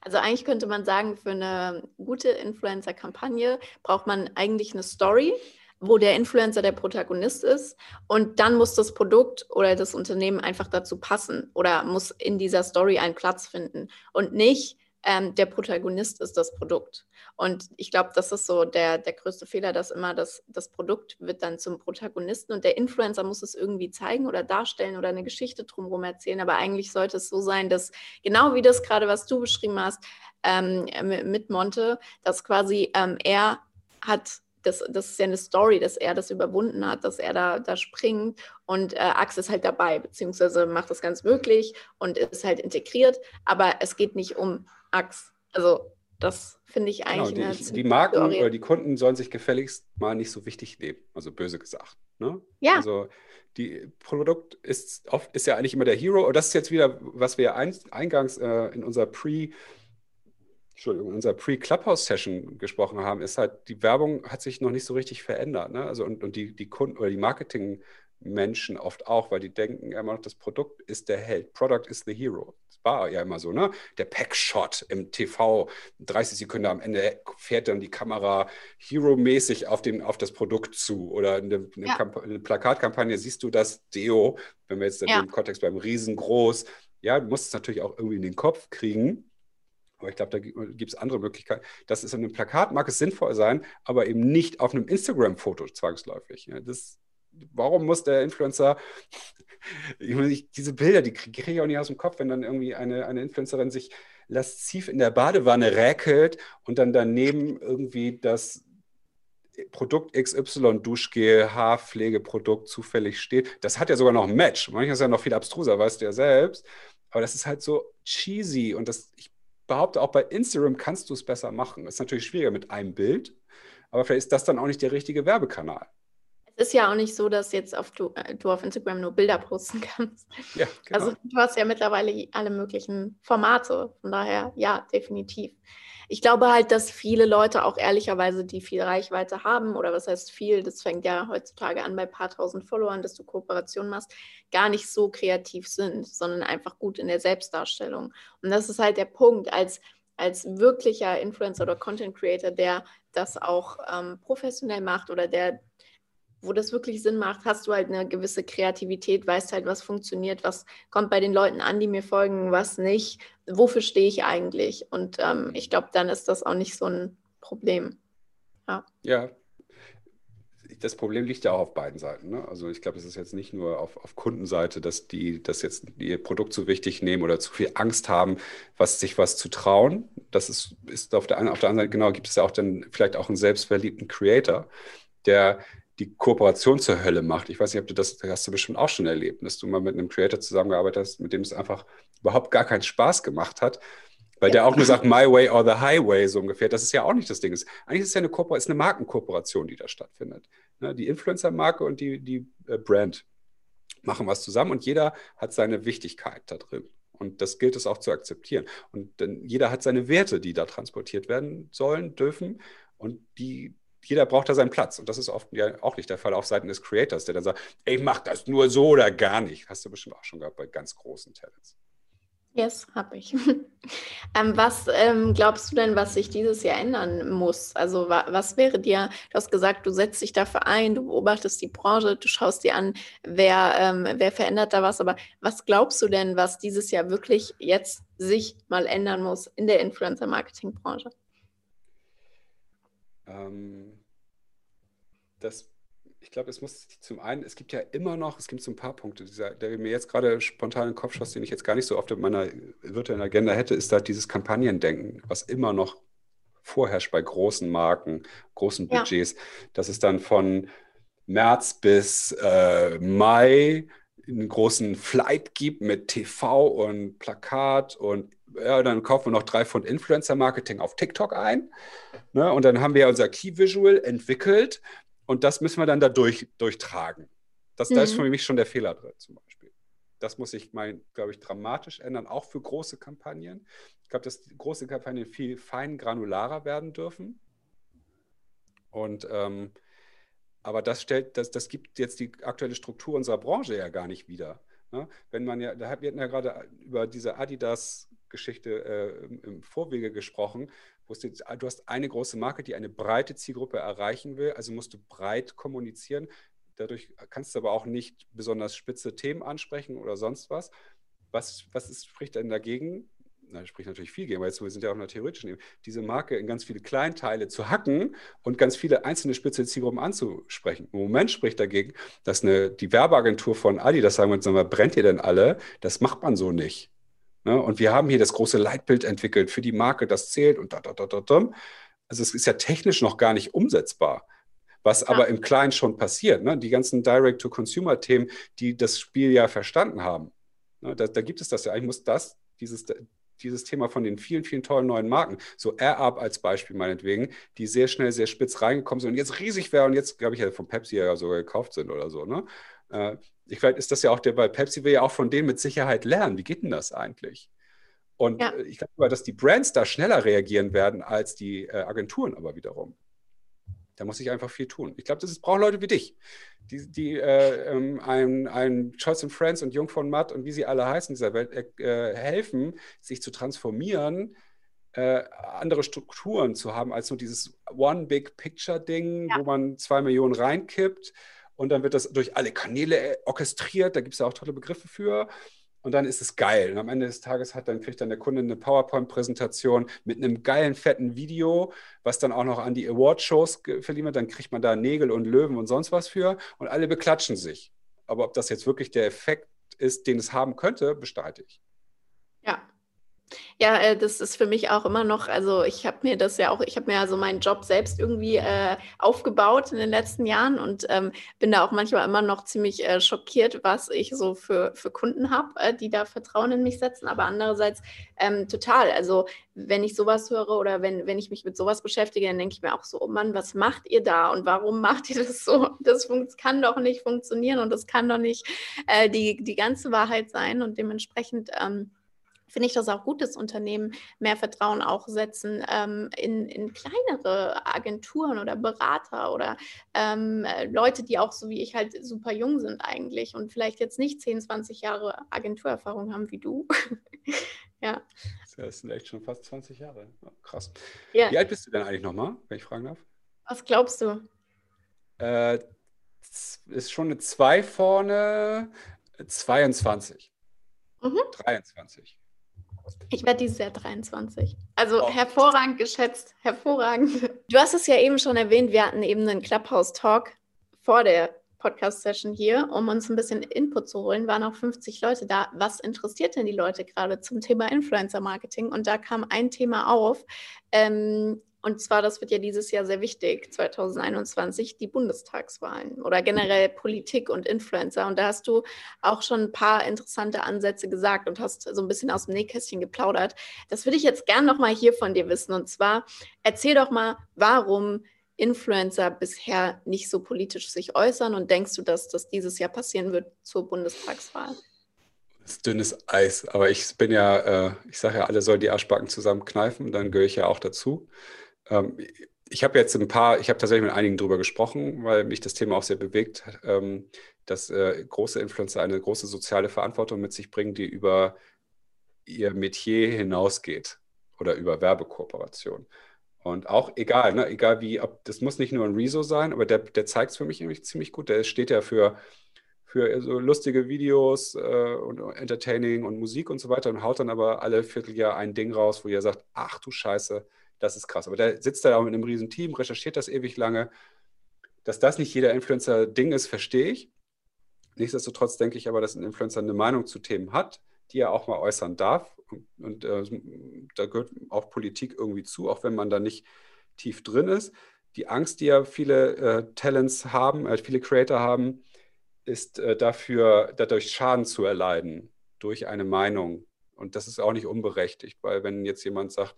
Also eigentlich könnte man sagen, für eine gute Influencer-Kampagne braucht man eigentlich eine Story, wo der Influencer der Protagonist ist und dann muss das Produkt oder das Unternehmen einfach dazu passen oder muss in dieser Story einen Platz finden und nicht ähm, der Protagonist ist das Produkt. Und ich glaube, das ist so der, der größte Fehler, dass immer das, das Produkt wird dann zum Protagonisten und der Influencer muss es irgendwie zeigen oder darstellen oder eine Geschichte drumherum erzählen. Aber eigentlich sollte es so sein, dass genau wie das gerade, was du beschrieben hast ähm, mit Monte, dass quasi ähm, er hat das, das ist ja eine Story, dass er das überwunden hat, dass er da, da springt und äh, Axe ist halt dabei, beziehungsweise macht das ganz möglich und ist halt integriert, aber es geht nicht um Axe. Also das finde ich genau, eigentlich genau, die, die Marken Story. oder die Kunden sollen sich gefälligst mal nicht so wichtig nehmen, also böse gesagt. Ne? Ja. Also die Produkt ist oft ist ja eigentlich immer der Hero. Und das ist jetzt wieder, was wir ein, eingangs äh, in unserer Pre- Entschuldigung, unserer Pre-Clubhouse-Session gesprochen haben, ist halt, die Werbung hat sich noch nicht so richtig verändert. Ne? Also und, und die, die Kunden oder die Marketing- Menschen oft auch, weil die denken immer noch, das Produkt ist der Held. Product is the hero. War ja immer so, ne? Der Packshot im TV, 30 Sekunden am Ende fährt dann die Kamera hero-mäßig auf, auf das Produkt zu. Oder in der, ja. eine Plakatkampagne siehst du das Deo, wenn wir jetzt ja. im Kontext beim riesengroß, ja, du musst es natürlich auch irgendwie in den Kopf kriegen. Aber ich glaube, da gibt es andere Möglichkeiten. Das ist in einem Plakat, mag es sinnvoll sein, aber eben nicht auf einem Instagram-Foto zwangsläufig. Ja, das warum muss der Influencer, ich, diese Bilder, die kriege ich auch nicht aus dem Kopf, wenn dann irgendwie eine, eine Influencerin sich lasziv in der Badewanne räkelt und dann daneben irgendwie das Produkt XY Duschgel, Haarpflegeprodukt zufällig steht. Das hat ja sogar noch ein Match. Manchmal ist ja noch viel abstruser, weißt du ja selbst. Aber das ist halt so cheesy und das, ich behaupte, auch bei Instagram kannst du es besser machen. Das ist natürlich schwieriger mit einem Bild, aber vielleicht ist das dann auch nicht der richtige Werbekanal ist ja auch nicht so, dass jetzt auf du, äh, du auf Instagram nur Bilder posten kannst. Ja, genau. Also du hast ja mittlerweile alle möglichen Formate. Von daher, ja, definitiv. Ich glaube halt, dass viele Leute auch ehrlicherweise, die viel Reichweite haben, oder was heißt viel, das fängt ja heutzutage an bei ein paar tausend Followern, dass du Kooperationen machst, gar nicht so kreativ sind, sondern einfach gut in der Selbstdarstellung. Und das ist halt der Punkt, als, als wirklicher Influencer oder Content Creator, der das auch ähm, professionell macht oder der wo das wirklich Sinn macht, hast du halt eine gewisse Kreativität, weißt halt, was funktioniert, was kommt bei den Leuten an, die mir folgen, was nicht, wofür stehe ich eigentlich. Und ähm, ich glaube, dann ist das auch nicht so ein Problem. Ja. ja. Das Problem liegt ja auch auf beiden Seiten. Ne? Also ich glaube, es ist jetzt nicht nur auf, auf Kundenseite, dass die das jetzt ihr Produkt zu wichtig nehmen oder zu viel Angst haben, was sich was zu trauen. Das ist, ist auf der auf der anderen Seite genau gibt es ja auch dann vielleicht auch einen selbstverliebten Creator, der die Kooperation zur Hölle macht. Ich weiß nicht, ob du das, das hast du bestimmt auch schon erlebt, dass du mal mit einem Creator zusammengearbeitet hast, mit dem es einfach überhaupt gar keinen Spaß gemacht hat, weil ja. der auch nur sagt, my way or the highway, so ungefähr. Das ist ja auch nicht das Ding. Eigentlich ist es ja eine, Kooper ist eine Markenkooperation, die da stattfindet. Ne, die Influencer-Marke und die, die äh, Brand machen was zusammen und jeder hat seine Wichtigkeit da drin. Und das gilt es auch zu akzeptieren. Und denn jeder hat seine Werte, die da transportiert werden sollen, dürfen. Und die, jeder braucht da seinen Platz. Und das ist oft ja auch nicht der Fall auf Seiten des Creators, der dann sagt, ich mache das nur so oder gar nicht. Hast du bestimmt auch schon gehabt bei ganz großen Talents. Yes, habe ich. ähm, was ähm, glaubst du denn, was sich dieses Jahr ändern muss? Also wa was wäre dir, du hast gesagt, du setzt dich dafür ein, du beobachtest die Branche, du schaust dir an, wer, ähm, wer verändert da was, aber was glaubst du denn, was dieses Jahr wirklich jetzt sich mal ändern muss in der Influencer-Marketing-Branche? Ähm, das, ich glaube, es muss zum einen, es gibt ja immer noch, es gibt so ein paar Punkte, dieser, der mir jetzt gerade spontan in den Kopf schoss, den ich jetzt gar nicht so oft in meiner virtuellen Agenda hätte, ist da dieses Kampagnendenken, was immer noch vorherrscht bei großen Marken, großen Budgets. Ja. Das ist dann von März bis äh, Mai einen großen Flight gibt mit TV und Plakat und ja, dann kaufen wir noch drei Pfund Influencer-Marketing auf TikTok ein. Ne? Und dann haben wir unser Key-Visual entwickelt und das müssen wir dann da durch, durchtragen. Das, mhm. Da ist mhm. für mich schon der Fehler drin, zum Beispiel. Das muss sich, glaube ich, dramatisch ändern, auch für große Kampagnen. Ich glaube, dass große Kampagnen viel fein granularer werden dürfen. Und ähm, aber das stellt, das, das gibt jetzt die aktuelle Struktur unserer Branche ja gar nicht wieder. Ne? Wenn man ja, da wir hatten ja gerade über diese Adidas-Geschichte äh, im, Vorwege gesprochen, wo es, du hast eine große Marke, die eine breite Zielgruppe erreichen will, also musst du breit kommunizieren. Dadurch kannst du aber auch nicht besonders spitze Themen ansprechen oder sonst was. Was, was ist, spricht denn dagegen? Na, spricht natürlich viel gegen, weil jetzt, wir sind ja auch in der theoretischen Ebene, diese Marke in ganz viele Kleinteile zu hacken und ganz viele einzelne spitze Zielgruppen anzusprechen. Im Moment spricht dagegen, dass eine, die Werbeagentur von Adi, das sagen wir jetzt nochmal, brennt ihr denn alle? Das macht man so nicht. Ne? Und wir haben hier das große Leitbild entwickelt für die Marke, das zählt und da, da, da, da, da. Also es ist ja technisch noch gar nicht umsetzbar. Was ja. aber im Kleinen schon passiert. Ne? Die ganzen Direct-to-Consumer-Themen, die das Spiel ja verstanden haben. Ne? Da, da, gibt es das ja. Eigentlich muss das, dieses, dieses Thema von den vielen, vielen tollen neuen Marken, so AirUp als Beispiel meinetwegen, die sehr schnell, sehr spitz reingekommen sind und jetzt riesig wären und jetzt, glaube ich, ja von Pepsi ja sogar gekauft sind oder so. Ne? Äh, ich vielleicht ist das ja auch der bei Pepsi will ja auch von denen mit Sicherheit lernen. Wie geht denn das eigentlich? Und ja. Äh, ich glaube, dass die Brands da schneller reagieren werden als die äh, Agenturen aber wiederum. Da muss ich einfach viel tun. Ich glaube, das braucht Leute wie dich, die, die äh, ähm, einem, einem Choice and Friends und Jung von Matt und wie sie alle heißen in dieser Welt äh, helfen, sich zu transformieren, äh, andere Strukturen zu haben als nur dieses One Big Picture Ding, ja. wo man zwei Millionen reinkippt und dann wird das durch alle Kanäle äh, orchestriert. Da gibt es ja auch tolle Begriffe für. Und dann ist es geil. Und am Ende des Tages hat dann kriegt dann der Kunde eine PowerPoint-Präsentation mit einem geilen, fetten Video, was dann auch noch an die Award-Shows verliehen wird. Dann kriegt man da Nägel und Löwen und sonst was für. Und alle beklatschen sich. Aber ob das jetzt wirklich der Effekt ist, den es haben könnte, bestreite ich. Ja, Ja, äh, das ist für mich auch immer noch, also ich habe mir das ja auch, ich habe mir also meinen Job selbst irgendwie äh, aufgebaut in den letzten Jahren und ähm, bin da auch manchmal immer noch ziemlich äh, schockiert, was ich so für, für Kunden habe, äh, die da Vertrauen in mich setzen. Aber andererseits ähm, total. Also wenn ich sowas höre oder wenn, wenn ich mich mit sowas beschäftige, dann denke ich mir auch so, oh Mann, was macht ihr da und warum macht ihr das so? Das kann doch nicht funktionieren und das kann doch nicht äh, die, die ganze Wahrheit sein und dementsprechend. Ähm, finde ich das auch gut, dass Unternehmen mehr Vertrauen auch setzen ähm, in, in kleinere Agenturen oder Berater oder ähm, äh, Leute, die auch so wie ich halt super jung sind eigentlich und vielleicht jetzt nicht 10, 20 Jahre Agenturerfahrung haben wie du. ja. Das sind echt schon fast 20 Jahre. Krass. Ja. Wie alt bist du denn eigentlich nochmal, wenn ich fragen darf? Was glaubst du? Äh, ist schon eine 2 vorne, 22. Mhm. 23. Ich werde dieses Jahr 23. Also oh. hervorragend geschätzt, hervorragend. Du hast es ja eben schon erwähnt, wir hatten eben einen Clubhouse-Talk vor der Podcast-Session hier, um uns ein bisschen Input zu holen, waren auch 50 Leute da. Was interessiert denn die Leute gerade zum Thema Influencer-Marketing? Und da kam ein Thema auf, ähm, und zwar, das wird ja dieses Jahr sehr wichtig, 2021, die Bundestagswahlen oder generell Politik und Influencer. Und da hast du auch schon ein paar interessante Ansätze gesagt und hast so ein bisschen aus dem Nähkästchen geplaudert. Das würde ich jetzt gern nochmal hier von dir wissen. Und zwar, erzähl doch mal, warum Influencer bisher nicht so politisch sich äußern und denkst du, dass das dieses Jahr passieren wird zur Bundestagswahl? Das ist dünnes Eis, aber ich bin ja, äh, ich sage ja, alle sollen die Arschbacken zusammenkneifen, dann gehöre ich ja auch dazu. Ähm, ich habe jetzt ein paar, ich habe tatsächlich mit einigen drüber gesprochen, weil mich das Thema auch sehr bewegt, ähm, dass äh, große Influencer eine große soziale Verantwortung mit sich bringen, die über ihr Metier hinausgeht oder über Werbekooperation. Und auch egal, ne, egal wie, ob, das muss nicht nur ein Rezo sein, aber der, der zeigt es für mich nämlich ziemlich gut. Der steht ja für, für so lustige Videos äh, und Entertaining und Musik und so weiter und haut dann aber alle Vierteljahr ein Ding raus, wo ihr sagt, ach du Scheiße, das ist krass. Aber der sitzt da auch mit einem riesen Team, recherchiert das ewig lange. Dass das nicht jeder Influencer-Ding ist, verstehe ich. Nichtsdestotrotz denke ich aber, dass ein Influencer eine Meinung zu Themen hat, die er auch mal äußern darf. Und, und äh, da gehört auch Politik irgendwie zu, auch wenn man da nicht tief drin ist. Die Angst, die ja viele äh, Talents haben, äh, viele Creator haben, ist äh, dafür, dadurch Schaden zu erleiden durch eine Meinung. Und das ist auch nicht unberechtigt, weil wenn jetzt jemand sagt,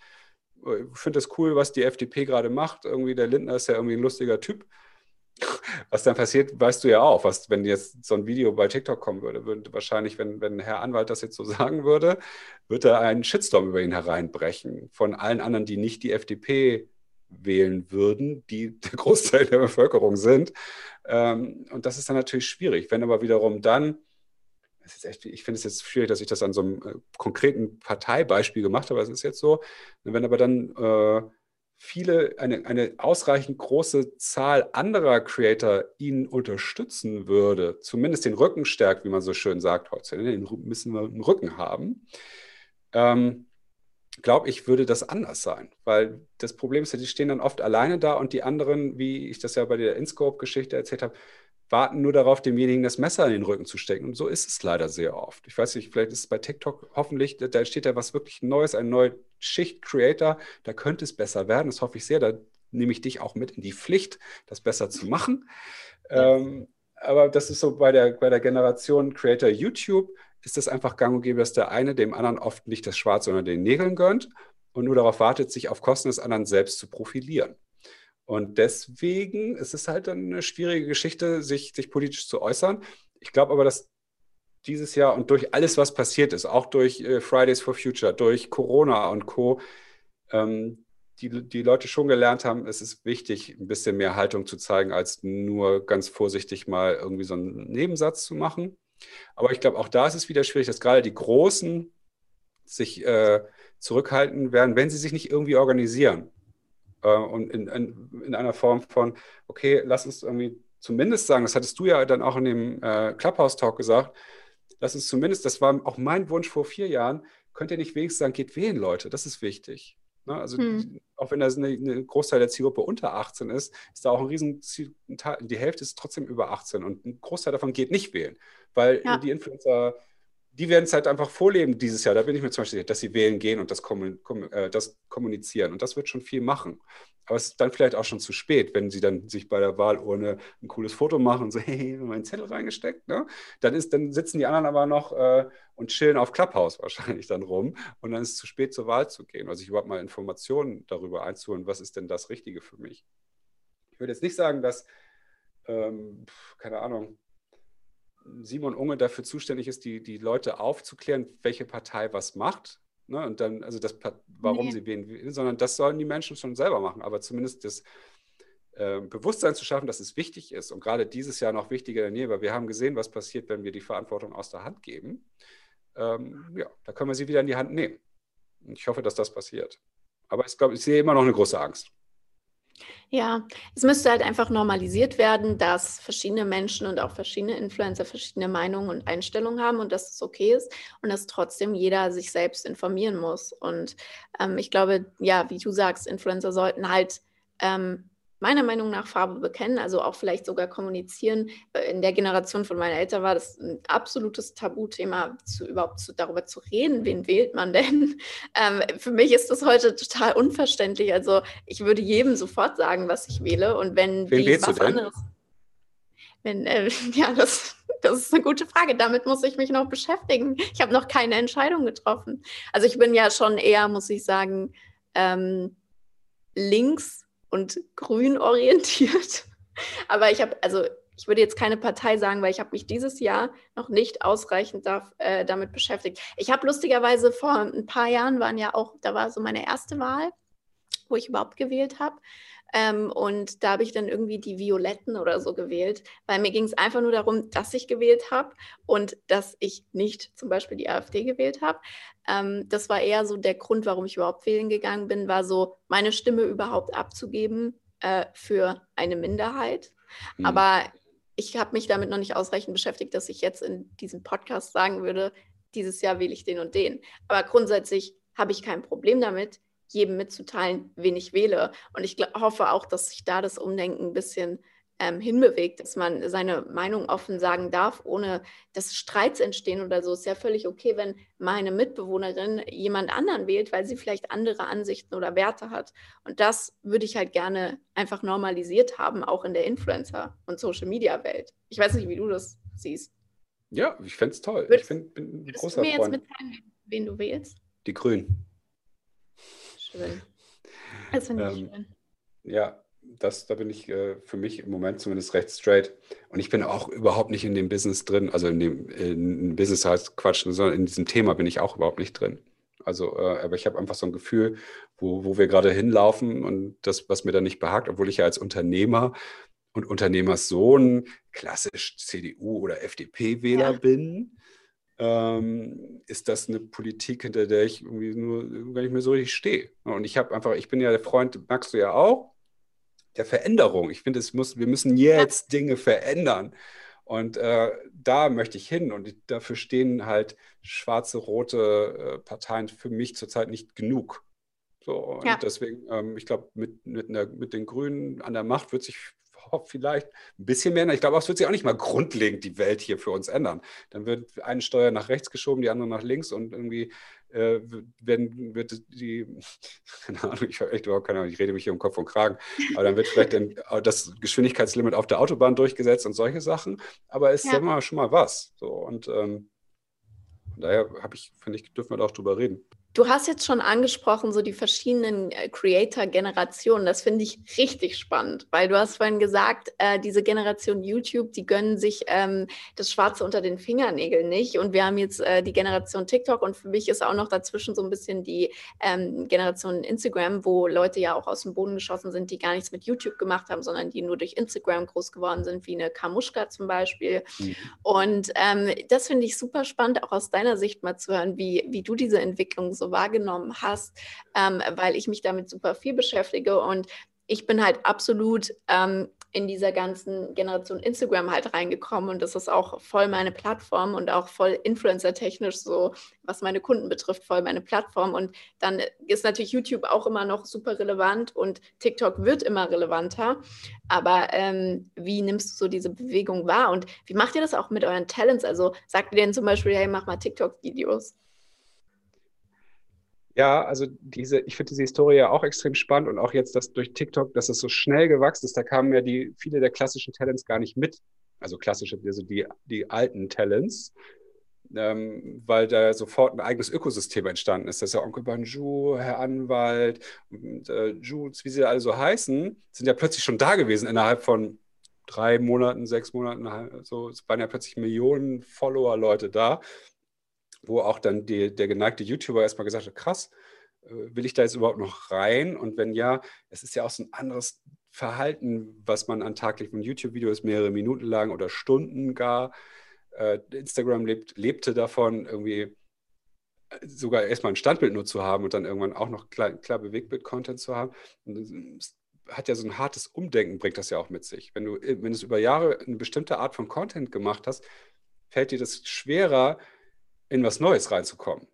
ich finde das cool, was die FDP gerade macht. Irgendwie der Lindner ist ja irgendwie ein lustiger Typ. Was dann passiert, weißt du ja auch. Was, wenn jetzt so ein Video bei TikTok kommen würde, würde wahrscheinlich, wenn, wenn Herr Anwalt das jetzt so sagen würde, würde er einen Shitstorm über ihn hereinbrechen. Von allen anderen, die nicht die FDP wählen würden, die der Großteil der Bevölkerung sind. Ähm, und das ist dann natürlich schwierig. Wenn aber wiederum dann echt, ich finde es jetzt schwierig, dass ich das an so einem äh, konkreten Parteibeispiel gemacht habe, aber es ist jetzt so, wenn aber dann äh, viele, eine, eine ausreichend große Zahl anderer Creator ihn unterstützen würde, zumindest den Rücken stärkt, wie man so schön sagt heutzutage, ne, den müssen wir einen Rücken haben, ähm, glaube ich, würde das anders sein. Weil das Problem ist ja, die stehen dann oft alleine da und die anderen, wie ich das ja bei der InScope-Geschichte erzählt habe, warten nur darauf, demjenigen das Messer in den Rücken zu stecken. Und so ist es leider sehr oft. Ich weiß nicht, vielleicht ist es bei TikTok hoffentlich, da steht ja was wirklich Neues, ein neuer Schicht-Creator. Da könnte es besser werden. Das hoffe ich sehr. Da nehme ich dich auch mit in die Pflicht, das besser zu machen. Ähm, aber das ist so bei der, bei der Generation Creator YouTube, ist das einfach gang und gäbe, dass der eine dem anderen oft nicht das Schwarz, sondern den Nägeln gönnt und nur darauf wartet, sich auf Kosten des anderen selbst zu profilieren. Und deswegen ist es halt eine schwierige Geschichte, sich, sich politisch zu äußern. Ich glaube aber, dass dieses Jahr und durch alles, was passiert ist, auch durch äh, Fridays for Future, durch Corona und Co., ähm, die, die Leute schon gelernt haben, es ist wichtig, ein bisschen mehr Haltung zu zeigen, als nur ganz vorsichtig mal irgendwie so einen Nebensatz zu machen. Aber ich glaube, auch da ist es wieder schwierig, dass gerade die Großen sich äh, zurückhalten werden, wenn sie sich nicht irgendwie organisieren. Äh, und in, in, in, einer Form von, okay, lass uns irgendwie zumindest sagen, das hattest du ja dann auch in dem äh, Clubhouse-Talk gesagt, lass uns zumindest, das war auch mein Wunsch vor vier Jahren, könnt ihr nicht wenigstens sagen, geht wählen, Leute, das ist wichtig. Ne? Also hm. auch wenn das eine, eine Großteil der Zielgruppe unter 18 ist, ist da auch ein riesen Ziel, die Hälfte ist trotzdem über 18 und ein Großteil davon geht nicht wählen, weil ja. die Influencer die werden es halt einfach vorleben dieses Jahr. Da bin ich mir zum Beispiel sicher, dass sie wählen gehen und äh, das kommunizieren. Und das wird schon viel machen. Aber es ist dann vielleicht auch schon zu spät, wenn sie dann sich bei der Wahlurne ein cooles Foto machen und so, hey, meinen Zettel reingesteckt. Ne? Dann, ist, dann sitzen die anderen aber noch äh, und chillen auf Clubhouse wahrscheinlich dann rum. Und dann ist es zu spät, zur Wahl zu gehen. Also sich überhaupt mal Informationen darüber einzuholen, was ist denn das Richtige für mich. Ich würde jetzt nicht sagen, dass, ähm, keine Ahnung, Simon Unge dafür zuständig ist, die, die Leute aufzuklären, welche Partei was macht. Ne? Und dann, also das, warum nee. sie wählen, sondern das sollen die Menschen schon selber machen. Aber zumindest das äh, Bewusstsein zu schaffen, dass es wichtig ist und gerade dieses Jahr noch wichtiger denn je, weil wir haben gesehen, was passiert, wenn wir die Verantwortung aus der Hand geben. Ähm, ja, da können wir sie wieder in die Hand nehmen. Und ich hoffe, dass das passiert. Aber ich glaube, ich sehe immer noch eine große Angst. Ja, es müsste halt einfach normalisiert werden, dass verschiedene Menschen und auch verschiedene Influencer verschiedene Meinungen und Einstellungen haben und dass es okay ist und dass trotzdem jeder sich selbst informieren muss. Und ähm, ich glaube, ja, wie du sagst, Influencer sollten halt ähm, meiner Meinung nach Farbe bekennen, also auch vielleicht sogar kommunizieren. Äh, in der Generation von meinen Eltern war das ein absolutes Tabuthema, zu, überhaupt zu, darüber zu reden, wen wählt man denn. Ähm, für mich ist das heute total unverständlich. Also ich würde jedem sofort sagen, was ich wähle. Und wenn wen die was anderes. Wenn, äh, ja, das, das ist eine gute Frage. Damit muss ich mich noch beschäftigen. Ich habe noch keine Entscheidung getroffen. Also ich bin ja schon eher, muss ich sagen, ähm, links und grün orientiert. Aber ich habe, also ich würde jetzt keine Partei sagen, weil ich habe mich dieses Jahr noch nicht ausreichend da, äh, damit beschäftigt. Ich habe lustigerweise vor ein paar Jahren waren ja auch, da war so meine erste Wahl, wo ich überhaupt gewählt habe. Ähm, und da habe ich dann irgendwie die Violetten oder so gewählt, weil mir ging es einfach nur darum, dass ich gewählt habe und dass ich nicht zum Beispiel die AfD gewählt habe. Ähm, das war eher so der Grund, warum ich überhaupt wählen gegangen bin, war so, meine Stimme überhaupt abzugeben äh, für eine Minderheit. Mhm. Aber ich habe mich damit noch nicht ausreichend beschäftigt, dass ich jetzt in diesem Podcast sagen würde, dieses Jahr wähle ich den und den. Aber grundsätzlich habe ich kein Problem damit, jedem mitzuteilen, wen ich wähle. Und ich hoffe auch, dass sich da das Umdenken ein bisschen ähm, hinbewegt, dass man seine Meinung offen sagen darf, ohne dass Streits entstehen oder so. Ist ja völlig okay, wenn meine Mitbewohnerin jemand anderen wählt, weil sie vielleicht andere Ansichten oder Werte hat. Und das würde ich halt gerne einfach normalisiert haben, auch in der Influencer- und Social-Media-Welt. Ich weiß nicht, wie du das siehst. Ja, ich fände es toll. Würdest, ich find, bin ein großer du mir Freund. jetzt mitteilen, wen du wählst? Die Grünen. Schön. Das finde ich ähm, schön. Ja, das, da bin ich äh, für mich im Moment zumindest recht straight. Und ich bin auch überhaupt nicht in dem Business drin. Also in dem in Business heißt Quatsch, sondern in diesem Thema bin ich auch überhaupt nicht drin. Also, äh, aber ich habe einfach so ein Gefühl, wo, wo wir gerade hinlaufen und das, was mir da nicht behagt, obwohl ich ja als Unternehmer und Unternehmerssohn klassisch CDU oder FDP-Wähler ja. bin ähm, ist das eine Politik, hinter der ich irgendwie nur gar nicht mehr so richtig stehe. Und ich habe einfach, ich bin ja der Freund, magst du ja auch, der Veränderung. Ich finde, es muss, wir müssen jetzt Dinge verändern. Und äh, da möchte ich hin. Und dafür stehen halt schwarze, rote äh, Parteien für mich zurzeit nicht genug. So, und ja. deswegen, ähm, ich glaube, mit, mit, mit den Grünen an der Macht wird sich vielleicht ein bisschen mehr. Ich glaube, es wird sich auch nicht mal grundlegend die Welt hier für uns ändern. Dann wird eine Steuer nach rechts geschoben, die andere nach links und irgendwie äh, werden, wird die, keine Ahnung, ich habe echt überhaupt keine Ahnung, ich rede mich hier um Kopf und Kragen, aber dann wird vielleicht das Geschwindigkeitslimit auf der Autobahn durchgesetzt und solche Sachen. Aber es ist ja. immer schon mal was. So, und ähm, von daher habe ich, finde ich, dürfen wir da auch drüber reden. Du hast jetzt schon angesprochen, so die verschiedenen äh, Creator-Generationen. Das finde ich richtig spannend, weil du hast vorhin gesagt, äh, diese Generation YouTube, die gönnen sich ähm, das Schwarze unter den Fingernägeln nicht. Und wir haben jetzt äh, die Generation TikTok und für mich ist auch noch dazwischen so ein bisschen die ähm, Generation Instagram, wo Leute ja auch aus dem Boden geschossen sind, die gar nichts mit YouTube gemacht haben, sondern die nur durch Instagram groß geworden sind, wie eine Kamuschka zum Beispiel. Mhm. Und ähm, das finde ich super spannend, auch aus deiner Sicht mal zu hören, wie, wie du diese Entwicklung so wahrgenommen hast, ähm, weil ich mich damit super viel beschäftige und ich bin halt absolut ähm, in dieser ganzen Generation Instagram halt reingekommen und das ist auch voll meine Plattform und auch voll influencer-technisch so, was meine Kunden betrifft, voll meine Plattform. Und dann ist natürlich YouTube auch immer noch super relevant und TikTok wird immer relevanter. Aber ähm, wie nimmst du so diese Bewegung wahr und wie macht ihr das auch mit euren Talents? Also sagt ihr denen zum Beispiel, hey, mach mal TikTok-Videos? Ja, also diese, ich finde diese Historie ja auch extrem spannend und auch jetzt, dass durch TikTok, dass es so schnell gewachsen ist, da kamen ja die, viele der klassischen Talents gar nicht mit. Also klassische, also die, die alten Talents, ähm, weil da sofort ein eigenes Ökosystem entstanden ist. Das ist ja Onkel Banju, Herr Anwalt und äh, Jules, wie sie alle so heißen, sind ja plötzlich schon da gewesen innerhalb von drei Monaten, sechs Monaten. So, es waren ja plötzlich Millionen Follower-Leute da wo auch dann die, der geneigte YouTuber erstmal gesagt hat, krass, äh, will ich da jetzt überhaupt noch rein? Und wenn ja, es ist ja auch so ein anderes Verhalten, was man an Tag YouTube-Video ist mehrere Minuten lang oder Stunden gar. Äh, Instagram lebt, lebte davon, irgendwie äh, sogar erstmal ein Standbild nur zu haben und dann irgendwann auch noch klar, klar Bewegtbild-Content zu haben. Und es hat ja so ein hartes Umdenken, bringt das ja auch mit sich. Wenn du, wenn du es über Jahre eine bestimmte Art von Content gemacht hast, fällt dir das schwerer, in was Neues reinzukommen.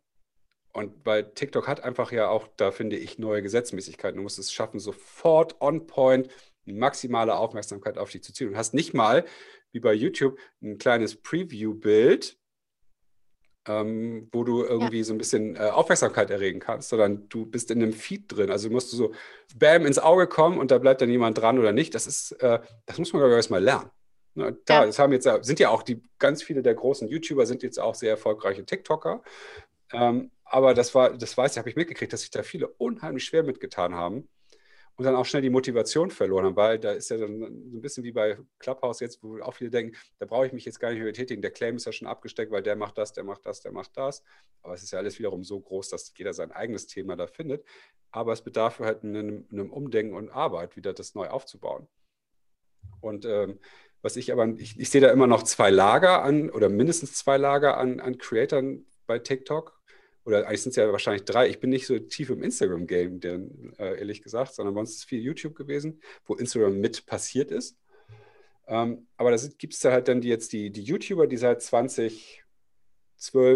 Und bei TikTok hat einfach ja auch, da finde ich, neue Gesetzmäßigkeiten. Du musst es schaffen, sofort on point maximale Aufmerksamkeit auf dich zu ziehen. Und hast nicht mal, wie bei YouTube, ein kleines Preview-Bild, ähm, wo du irgendwie ja. so ein bisschen äh, Aufmerksamkeit erregen kannst, sondern du bist in einem Feed drin. Also musst du so bam ins Auge kommen und da bleibt dann jemand dran oder nicht. Das ist, äh, das muss man, glaube ich, erstmal lernen. Na, da, ja. das haben jetzt, sind ja auch die, ganz viele der großen YouTuber sind jetzt auch sehr erfolgreiche TikToker. Ähm, aber das war, das weiß ich, habe ich mitgekriegt, dass sich da viele unheimlich schwer mitgetan haben und dann auch schnell die Motivation verloren haben, weil da ist ja dann so ein bisschen wie bei Clubhouse jetzt, wo auch viele denken, da brauche ich mich jetzt gar nicht mehr betätigen. Der Claim ist ja schon abgesteckt, weil der macht das, der macht das, der macht das. Aber es ist ja alles wiederum so groß, dass jeder sein eigenes Thema da findet. Aber es bedarf halt einem, einem Umdenken und Arbeit, wieder das neu aufzubauen. Und ähm, was ich aber, ich, ich sehe da immer noch zwei Lager an oder mindestens zwei Lager an, an Creatoren bei TikTok. Oder eigentlich sind es ja wahrscheinlich drei. Ich bin nicht so tief im Instagram-Game, äh, ehrlich gesagt, sondern uns ist viel YouTube gewesen, wo Instagram mit passiert ist. Ähm, aber da gibt es da halt dann die, jetzt die, die YouTuber, die seit 2012,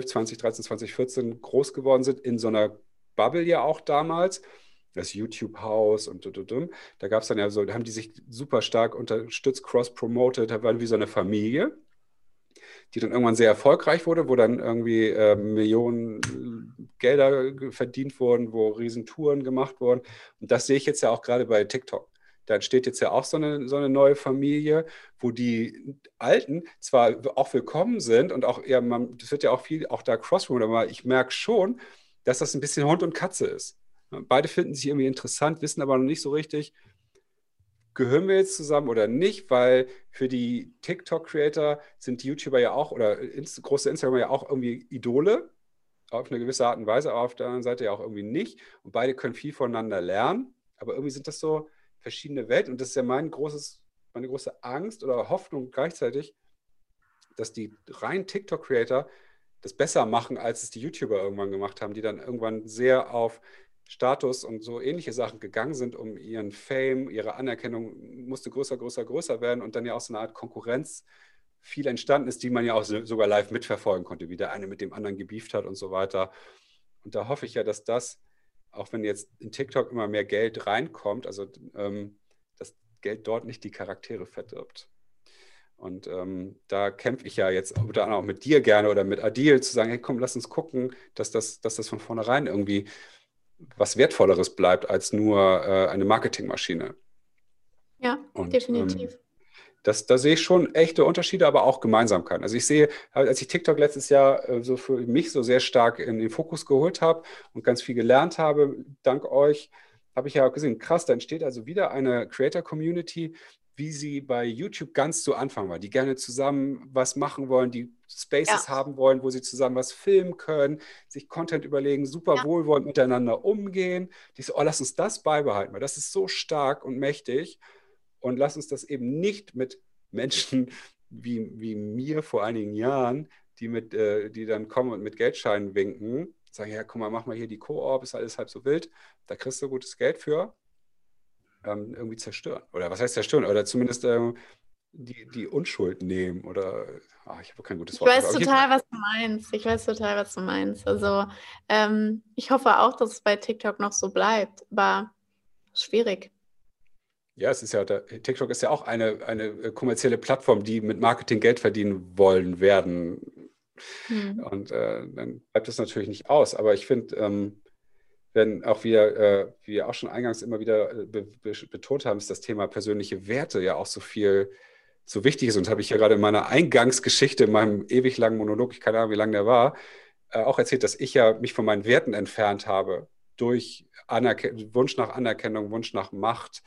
2013, 2014 groß geworden sind, in so einer Bubble ja auch damals das YouTube-Haus und, und, und, Da gab es dann ja so, da haben die sich super stark unterstützt, cross-promoted, da waren wie so eine Familie, die dann irgendwann sehr erfolgreich wurde, wo dann irgendwie äh, Millionen Gelder verdient wurden, wo Riesentouren gemacht wurden. Und das sehe ich jetzt ja auch gerade bei TikTok. Da entsteht jetzt ja auch so eine, so eine neue Familie, wo die Alten zwar auch willkommen sind und auch, ja, man, das wird ja auch viel auch da crossroad, aber ich merke schon, dass das ein bisschen Hund und Katze ist. Beide finden sich irgendwie interessant, wissen aber noch nicht so richtig, gehören wir jetzt zusammen oder nicht, weil für die TikTok-Creator sind die YouTuber ja auch oder ins, große Instagramer ja auch irgendwie Idole auf eine gewisse Art und Weise, aber auf der anderen Seite ja auch irgendwie nicht. Und beide können viel voneinander lernen, aber irgendwie sind das so verschiedene Welten und das ist ja mein großes, meine große Angst oder Hoffnung gleichzeitig, dass die reinen TikTok-Creator das besser machen, als es die YouTuber irgendwann gemacht haben, die dann irgendwann sehr auf Status und so ähnliche Sachen gegangen sind, um ihren Fame, ihre Anerkennung musste größer, größer, größer werden und dann ja auch so eine Art Konkurrenz viel entstanden ist, die man ja auch sogar live mitverfolgen konnte, wie der eine mit dem anderen gebieft hat und so weiter. Und da hoffe ich ja, dass das, auch wenn jetzt in TikTok immer mehr Geld reinkommt, also ähm, das Geld dort nicht die Charaktere verdirbt. Und ähm, da kämpfe ich ja jetzt unter anderem auch mit dir gerne oder mit Adil zu sagen, hey komm, lass uns gucken, dass das, dass das von vornherein irgendwie was Wertvolleres bleibt als nur äh, eine Marketingmaschine. Ja, Und, definitiv. Ähm, das, da sehe ich schon echte Unterschiede, aber auch Gemeinsamkeiten. Also ich sehe, als ich TikTok letztes Jahr äh, so für mich so sehr stark in den Fokus geholt habe und ganz viel gelernt habe, dank euch, habe ich ja auch gesehen, krass, da entsteht also wieder eine Creator-Community, wie sie bei YouTube ganz zu Anfang war, die gerne zusammen was machen wollen, die Spaces ja. haben wollen, wo sie zusammen was filmen können, sich Content überlegen, super ja. wohlwollend miteinander umgehen. Die so, oh, lass uns das beibehalten, weil das ist so stark und mächtig. Und lass uns das eben nicht mit Menschen wie, wie mir vor einigen Jahren, die, mit, äh, die dann kommen und mit Geldscheinen winken, sagen, ja, guck mal, mach mal hier die Koop, ist alles halb so wild, da kriegst du gutes Geld für ähm, irgendwie zerstören. Oder was heißt zerstören? Oder zumindest ähm, die, die Unschuld nehmen. Oder ach, ich habe kein gutes Wort. Ich weiß total, was du meinst. Ich weiß total, was du meinst. Also ähm, ich hoffe auch, dass es bei TikTok noch so bleibt. Aber schwierig. Ja, es ist ja, der, TikTok ist ja auch eine, eine äh, kommerzielle Plattform, die mit Marketing Geld verdienen wollen werden. Hm. Und äh, dann bleibt das natürlich nicht aus. Aber ich finde, ähm, wenn auch wir, äh, wie wir auch schon eingangs immer wieder äh, be be betont haben, ist das Thema persönliche Werte ja auch so viel, so wichtig ist. Und habe ich ja gerade in meiner Eingangsgeschichte, in meinem ewig langen Monolog, ich keine Ahnung, wie lang der war, äh, auch erzählt, dass ich ja mich von meinen Werten entfernt habe durch Anerken Wunsch nach Anerkennung, Wunsch nach Macht,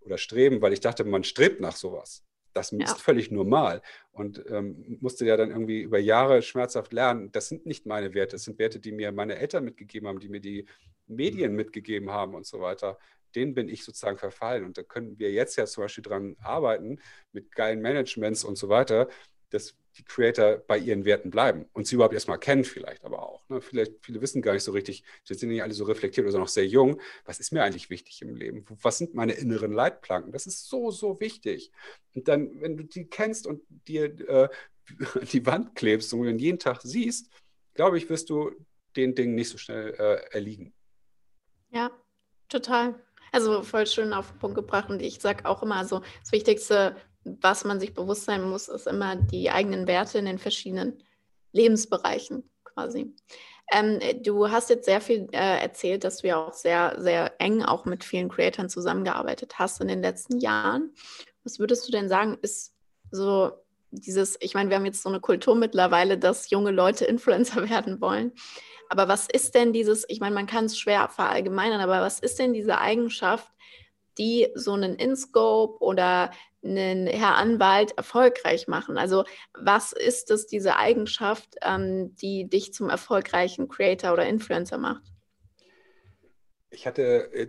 oder streben, weil ich dachte, man strebt nach sowas. Das ist ja. völlig normal. Und ähm, musste ja dann irgendwie über Jahre schmerzhaft lernen, das sind nicht meine Werte, das sind Werte, die mir meine Eltern mitgegeben haben, die mir die Medien mitgegeben haben und so weiter. Den bin ich sozusagen verfallen. Und da können wir jetzt ja zum Beispiel dran arbeiten, mit geilen Managements und so weiter, dass die Creator bei ihren Werten bleiben und sie überhaupt erstmal kennen, vielleicht aber auch. Ne? Vielleicht, viele wissen gar nicht so richtig, sie sind nicht alle so reflektiert oder noch sehr jung. Was ist mir eigentlich wichtig im Leben? Was sind meine inneren Leitplanken? Das ist so, so wichtig. Und dann, wenn du die kennst und dir äh, die Wand klebst und jeden Tag siehst, glaube ich, wirst du den Dingen nicht so schnell äh, erliegen. Ja, total. Also voll schön auf den Punkt gebracht. Und ich sage auch immer so, das Wichtigste was man sich bewusst sein muss, ist immer die eigenen Werte in den verschiedenen Lebensbereichen quasi. Ähm, du hast jetzt sehr viel äh, erzählt, dass du ja auch sehr, sehr eng auch mit vielen Creatoren zusammengearbeitet hast in den letzten Jahren. Was würdest du denn sagen, ist so dieses, ich meine, wir haben jetzt so eine Kultur mittlerweile, dass junge Leute Influencer werden wollen. Aber was ist denn dieses, ich meine, man kann es schwer verallgemeinern, aber was ist denn diese Eigenschaft, die so einen InScope oder einen Herr Anwalt erfolgreich machen? Also was ist es, diese Eigenschaft, ähm, die dich zum erfolgreichen Creator oder Influencer macht? Ich hatte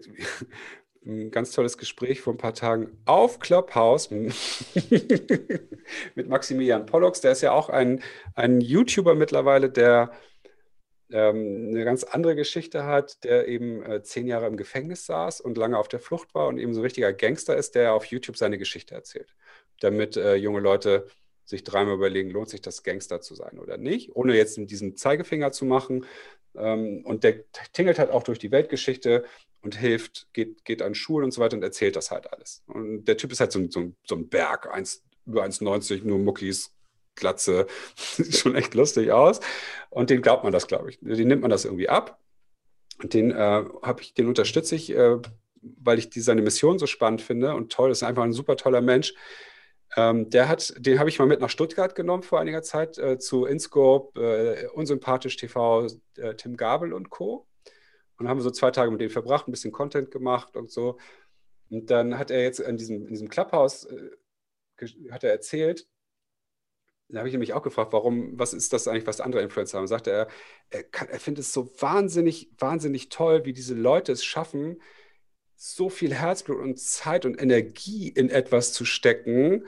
ein ganz tolles Gespräch vor ein paar Tagen auf Clubhouse mit Maximilian Pollux. Der ist ja auch ein, ein YouTuber mittlerweile, der ähm, eine ganz andere Geschichte hat, der eben äh, zehn Jahre im Gefängnis saß und lange auf der Flucht war und eben so ein richtiger Gangster ist, der auf YouTube seine Geschichte erzählt, damit äh, junge Leute sich dreimal überlegen, lohnt sich das Gangster zu sein oder nicht, ohne jetzt diesen Zeigefinger zu machen. Ähm, und der tingelt halt auch durch die Weltgeschichte und hilft, geht, geht an Schulen und so weiter und erzählt das halt alles. Und der Typ ist halt so, so, so ein Berg, 1, über 1,90, nur Muckis, Glatze. Sieht schon echt lustig aus. Und den glaubt man das, glaube ich. Den nimmt man das irgendwie ab. Und den äh, ich, den unterstütze ich, äh, weil ich die, seine Mission so spannend finde und toll. Das ist einfach ein super toller Mensch. Ähm, der hat, den habe ich mal mit nach Stuttgart genommen vor einiger Zeit äh, zu InScope, äh, Unsympathisch TV, äh, Tim Gabel und Co. Und haben so zwei Tage mit denen verbracht, ein bisschen Content gemacht und so. Und dann hat er jetzt in diesem, in diesem Clubhouse äh, hat er erzählt, da habe ich nämlich auch gefragt, warum, was ist das eigentlich, was andere Influencer haben? Sagte er, er, er findet es so wahnsinnig, wahnsinnig toll, wie diese Leute es schaffen, so viel Herzblut und Zeit und Energie in etwas zu stecken,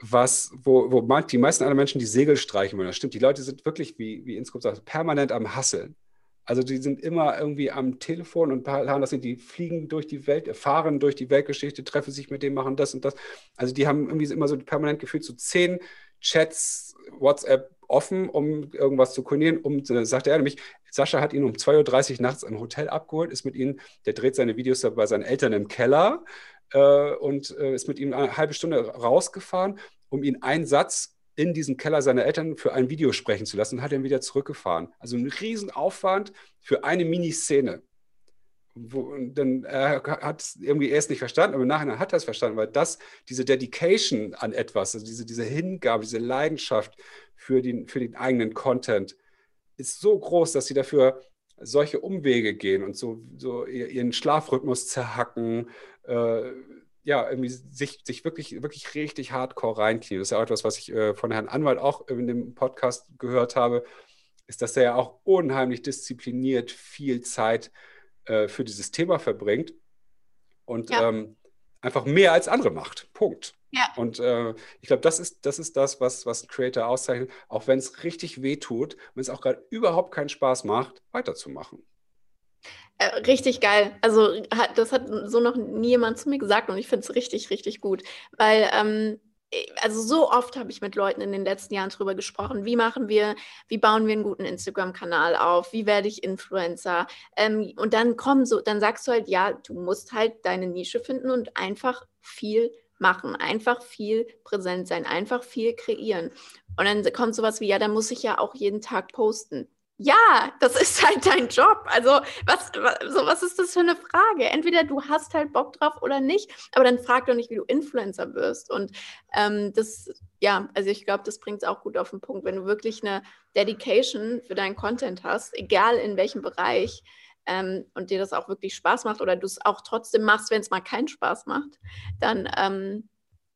was, wo, wo die meisten aller Menschen die Segel streichen wollen. Das stimmt, die Leute sind wirklich, wie, wie Inscope sagt, permanent am Hasseln. Also die sind immer irgendwie am Telefon und haben das, die fliegen durch die Welt, fahren durch die Weltgeschichte, treffen sich mit dem, machen das und das. Also die haben irgendwie immer so permanent gefühlt so zehn Chats, WhatsApp offen, um irgendwas zu koordinieren. Um, sagte er nämlich, Sascha hat ihn um 2.30 Uhr nachts im Hotel abgeholt, ist mit ihm, der dreht seine Videos bei seinen Eltern im Keller äh, und äh, ist mit ihm eine halbe Stunde rausgefahren, um ihn einen Satz in diesen Keller seiner Eltern für ein Video sprechen zu lassen und hat ihn wieder zurückgefahren. Also ein Riesenaufwand für eine Miniszene wo, dann er hat es irgendwie erst nicht verstanden, aber im Nachhinein hat er es verstanden, weil das, diese Dedication an etwas, also diese, diese Hingabe, diese Leidenschaft für den, für den eigenen Content ist so groß, dass sie dafür solche Umwege gehen und so, so ihren Schlafrhythmus zerhacken, äh, ja, irgendwie sich, sich wirklich, wirklich richtig hardcore reinknien. Das ist ja auch etwas, was ich äh, von Herrn Anwalt auch in dem Podcast gehört habe, ist, dass er ja auch unheimlich diszipliniert viel Zeit äh, für dieses Thema verbringt und ja. ähm, einfach mehr als andere macht. Punkt. Ja. Und äh, ich glaube, das ist, das ist das, was, was ein Creator auszeichnet, auch wenn es richtig weh tut, wenn es auch gerade überhaupt keinen Spaß macht, weiterzumachen. Äh, richtig geil. Also das hat so noch nie jemand zu mir gesagt und ich finde es richtig, richtig gut. Weil, ähm, also so oft habe ich mit Leuten in den letzten Jahren darüber gesprochen, wie machen wir, wie bauen wir einen guten Instagram-Kanal auf, wie werde ich Influencer. Ähm, und dann kommen so, dann sagst du halt, ja, du musst halt deine Nische finden und einfach viel machen, einfach viel präsent sein, einfach viel kreieren. Und dann kommt sowas wie, ja, dann muss ich ja auch jeden Tag posten. Ja, das ist halt dein Job. Also, was, was, was ist das für eine Frage? Entweder du hast halt Bock drauf oder nicht, aber dann frag doch nicht, wie du Influencer wirst. Und ähm, das, ja, also ich glaube, das bringt es auch gut auf den Punkt. Wenn du wirklich eine Dedication für deinen Content hast, egal in welchem Bereich, ähm, und dir das auch wirklich Spaß macht oder du es auch trotzdem machst, wenn es mal keinen Spaß macht, dann, ähm,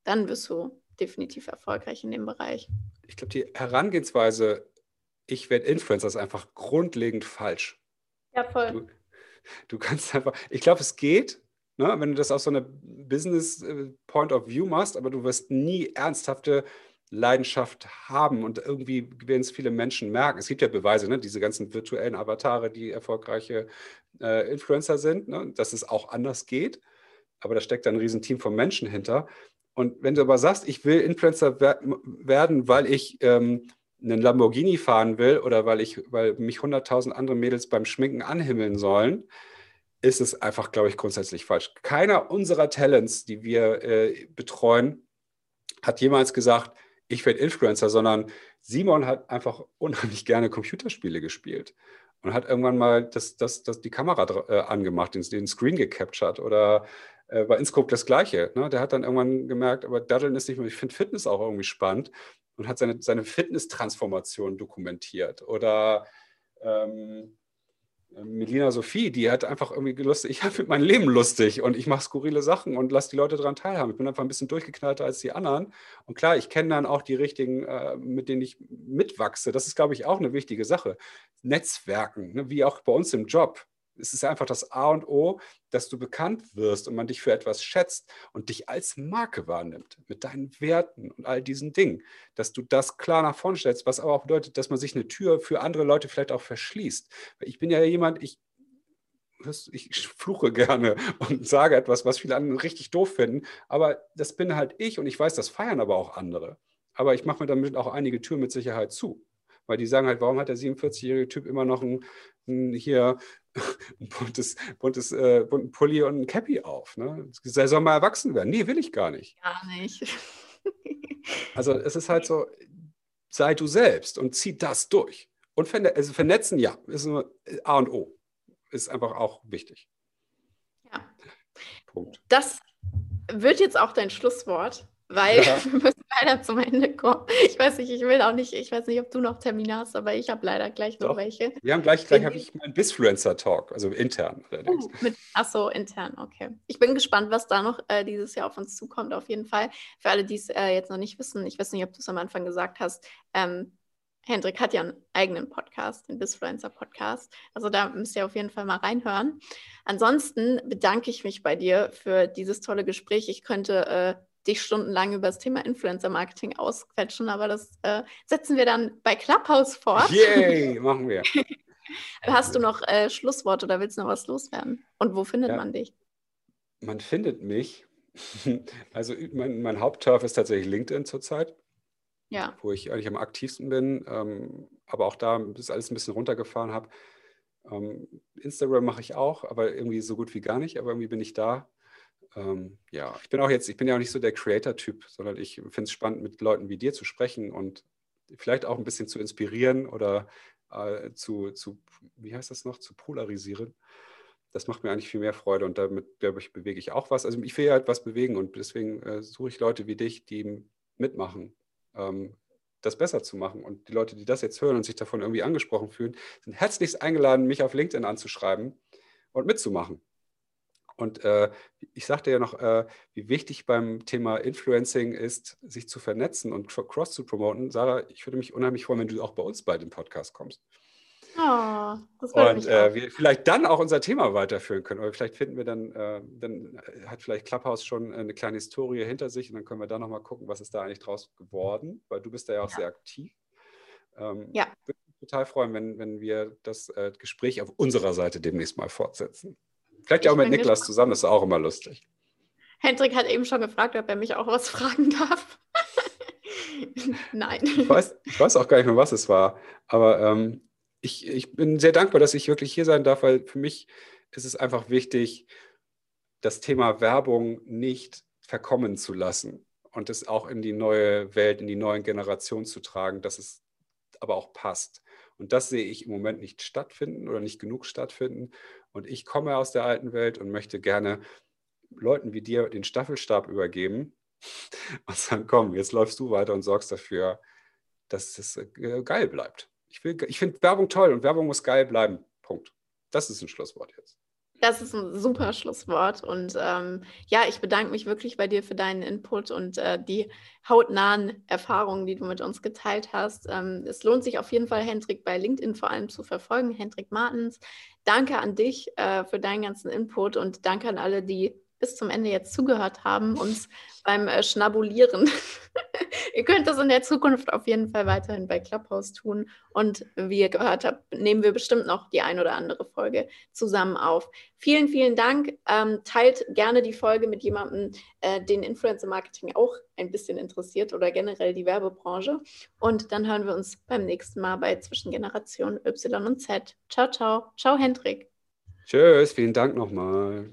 dann wirst du definitiv erfolgreich in dem Bereich. Ich glaube, die Herangehensweise ich werde Influencer, ist einfach grundlegend falsch. Ja, voll. Du, du kannst einfach, ich glaube, es geht, ne, wenn du das aus so einer Business äh, Point of View machst, aber du wirst nie ernsthafte Leidenschaft haben und irgendwie werden es viele Menschen merken. Es gibt ja Beweise, ne, diese ganzen virtuellen Avatare, die erfolgreiche äh, Influencer sind, ne, dass es auch anders geht. Aber da steckt ein Riesenteam von Menschen hinter. Und wenn du aber sagst, ich will Influencer werden, weil ich ähm, einen Lamborghini fahren will oder weil, ich, weil mich 100.000 andere Mädels beim Schminken anhimmeln sollen, ist es einfach, glaube ich, grundsätzlich falsch. Keiner unserer Talents, die wir äh, betreuen, hat jemals gesagt, ich werde Influencer, sondern Simon hat einfach unheimlich gerne Computerspiele gespielt und hat irgendwann mal das, das, das, die Kamera äh, angemacht, den, den Screen gecaptured oder äh, bei Inscope das Gleiche. Ne? Der hat dann irgendwann gemerkt, aber Daddeln ist nicht mehr, ich finde Fitness auch irgendwie spannend und hat seine, seine Fitness-Transformation dokumentiert. Oder ähm, Melina Sophie, die hat einfach irgendwie lustig, ich habe mein Leben lustig und ich mache skurrile Sachen und lasse die Leute daran teilhaben. Ich bin einfach ein bisschen durchgeknallter als die anderen. Und klar, ich kenne dann auch die richtigen, äh, mit denen ich mitwachse. Das ist, glaube ich, auch eine wichtige Sache. Netzwerken, ne? wie auch bei uns im Job es ist einfach das A und O, dass du bekannt wirst und man dich für etwas schätzt und dich als Marke wahrnimmt, mit deinen Werten und all diesen Dingen, dass du das klar nach vorne stellst, was aber auch bedeutet, dass man sich eine Tür für andere Leute vielleicht auch verschließt. Ich bin ja jemand, ich ich fluche gerne und sage etwas, was viele andere richtig doof finden, aber das bin halt ich und ich weiß, das feiern aber auch andere. Aber ich mache mir damit auch einige Türen mit Sicherheit zu weil die sagen halt, warum hat der 47-jährige Typ immer noch ein, ein hier ein buntes, buntes, äh, bunten Pulli und ein Cappy auf. Ne? Er soll mal erwachsen werden. Nee, will ich gar nicht. Gar nicht. also es ist halt so, sei du selbst und zieh das durch. Und verne also vernetzen, ja, ist nur A und O. Ist einfach auch wichtig. Ja. Punkt. Das wird jetzt auch dein Schlusswort weil ja. wir müssen leider zum Ende kommen. Ich weiß nicht, ich will auch nicht, ich weiß nicht, ob du noch Termine hast, aber ich habe leider gleich noch Doch. welche. Wir haben gleich, gleich habe ich meinen Bisfluencer-Talk, also intern allerdings. Uh, mit, achso, intern, okay. Ich bin gespannt, was da noch äh, dieses Jahr auf uns zukommt, auf jeden Fall. Für alle, die es äh, jetzt noch nicht wissen, ich weiß nicht, ob du es am Anfang gesagt hast, ähm, Hendrik hat ja einen eigenen Podcast, den Bisfluencer Podcast. Also da müsst ihr auf jeden Fall mal reinhören. Ansonsten bedanke ich mich bei dir für dieses tolle Gespräch. Ich könnte äh, dich stundenlang über das Thema Influencer-Marketing ausquetschen, aber das äh, setzen wir dann bei Clubhouse fort. Yay, machen wir. Hast du noch äh, Schlusswort oder willst du noch was loswerden? Und wo findet ja. man dich? Man findet mich, also mein, mein Hauptturf ist tatsächlich LinkedIn zurzeit, ja. wo ich eigentlich am aktivsten bin, ähm, aber auch da das alles ein bisschen runtergefahren habe. Ähm, Instagram mache ich auch, aber irgendwie so gut wie gar nicht, aber irgendwie bin ich da ähm, ja, ich bin auch jetzt, ich bin ja auch nicht so der Creator-Typ, sondern ich finde es spannend, mit Leuten wie dir zu sprechen und vielleicht auch ein bisschen zu inspirieren oder äh, zu, zu, wie heißt das noch, zu polarisieren. Das macht mir eigentlich viel mehr Freude und damit, glaube ich, bewege ich auch was. Also ich will ja halt was bewegen und deswegen äh, suche ich Leute wie dich, die mitmachen, ähm, das besser zu machen. Und die Leute, die das jetzt hören und sich davon irgendwie angesprochen fühlen, sind herzlichst eingeladen, mich auf LinkedIn anzuschreiben und mitzumachen. Und äh, ich sagte ja noch, äh, wie wichtig beim Thema Influencing ist, sich zu vernetzen und Cross zu promoten. Sarah, ich würde mich unheimlich freuen, wenn du auch bei uns bei dem Podcast kommst. Oh, das und äh, wir vielleicht dann auch unser Thema weiterführen können. Oder vielleicht finden wir dann, äh, dann hat vielleicht Clubhouse schon eine kleine Historie hinter sich und dann können wir da nochmal gucken, was ist da eigentlich draus geworden, weil du bist da ja auch ja. sehr aktiv. Ähm, ja. total freuen, wenn, wenn wir das äh, Gespräch auf unserer Seite demnächst mal fortsetzen. Vielleicht ja auch mit Niklas zusammen, das ist auch immer lustig. Hendrik hat eben schon gefragt, ob er mich auch was fragen darf. Nein. Ich weiß, ich weiß auch gar nicht mehr, was es war. Aber ähm, ich, ich bin sehr dankbar, dass ich wirklich hier sein darf, weil für mich ist es einfach wichtig, das Thema Werbung nicht verkommen zu lassen und es auch in die neue Welt, in die neuen Generationen zu tragen, dass es aber auch passt. Und das sehe ich im Moment nicht stattfinden oder nicht genug stattfinden. Und ich komme aus der alten Welt und möchte gerne Leuten wie dir den Staffelstab übergeben und sagen, komm, jetzt läufst du weiter und sorgst dafür, dass es äh, geil bleibt. Ich, ich finde Werbung toll und Werbung muss geil bleiben. Punkt. Das ist ein Schlusswort jetzt. Das ist ein super Schlusswort. Und ähm, ja, ich bedanke mich wirklich bei dir für deinen Input und äh, die hautnahen Erfahrungen, die du mit uns geteilt hast. Ähm, es lohnt sich auf jeden Fall, Hendrik bei LinkedIn vor allem zu verfolgen. Hendrik Martens, danke an dich äh, für deinen ganzen Input und danke an alle, die bis zum Ende jetzt zugehört haben, uns beim äh, Schnabulieren. ihr könnt das in der Zukunft auf jeden Fall weiterhin bei Clubhouse tun. Und wie ihr gehört habt, nehmen wir bestimmt noch die ein oder andere Folge zusammen auf. Vielen, vielen Dank. Ähm, teilt gerne die Folge mit jemandem, äh, den Influencer Marketing auch ein bisschen interessiert oder generell die Werbebranche. Und dann hören wir uns beim nächsten Mal bei Zwischengeneration Y und Z. Ciao, ciao. Ciao, Hendrik. Tschüss, vielen Dank nochmal.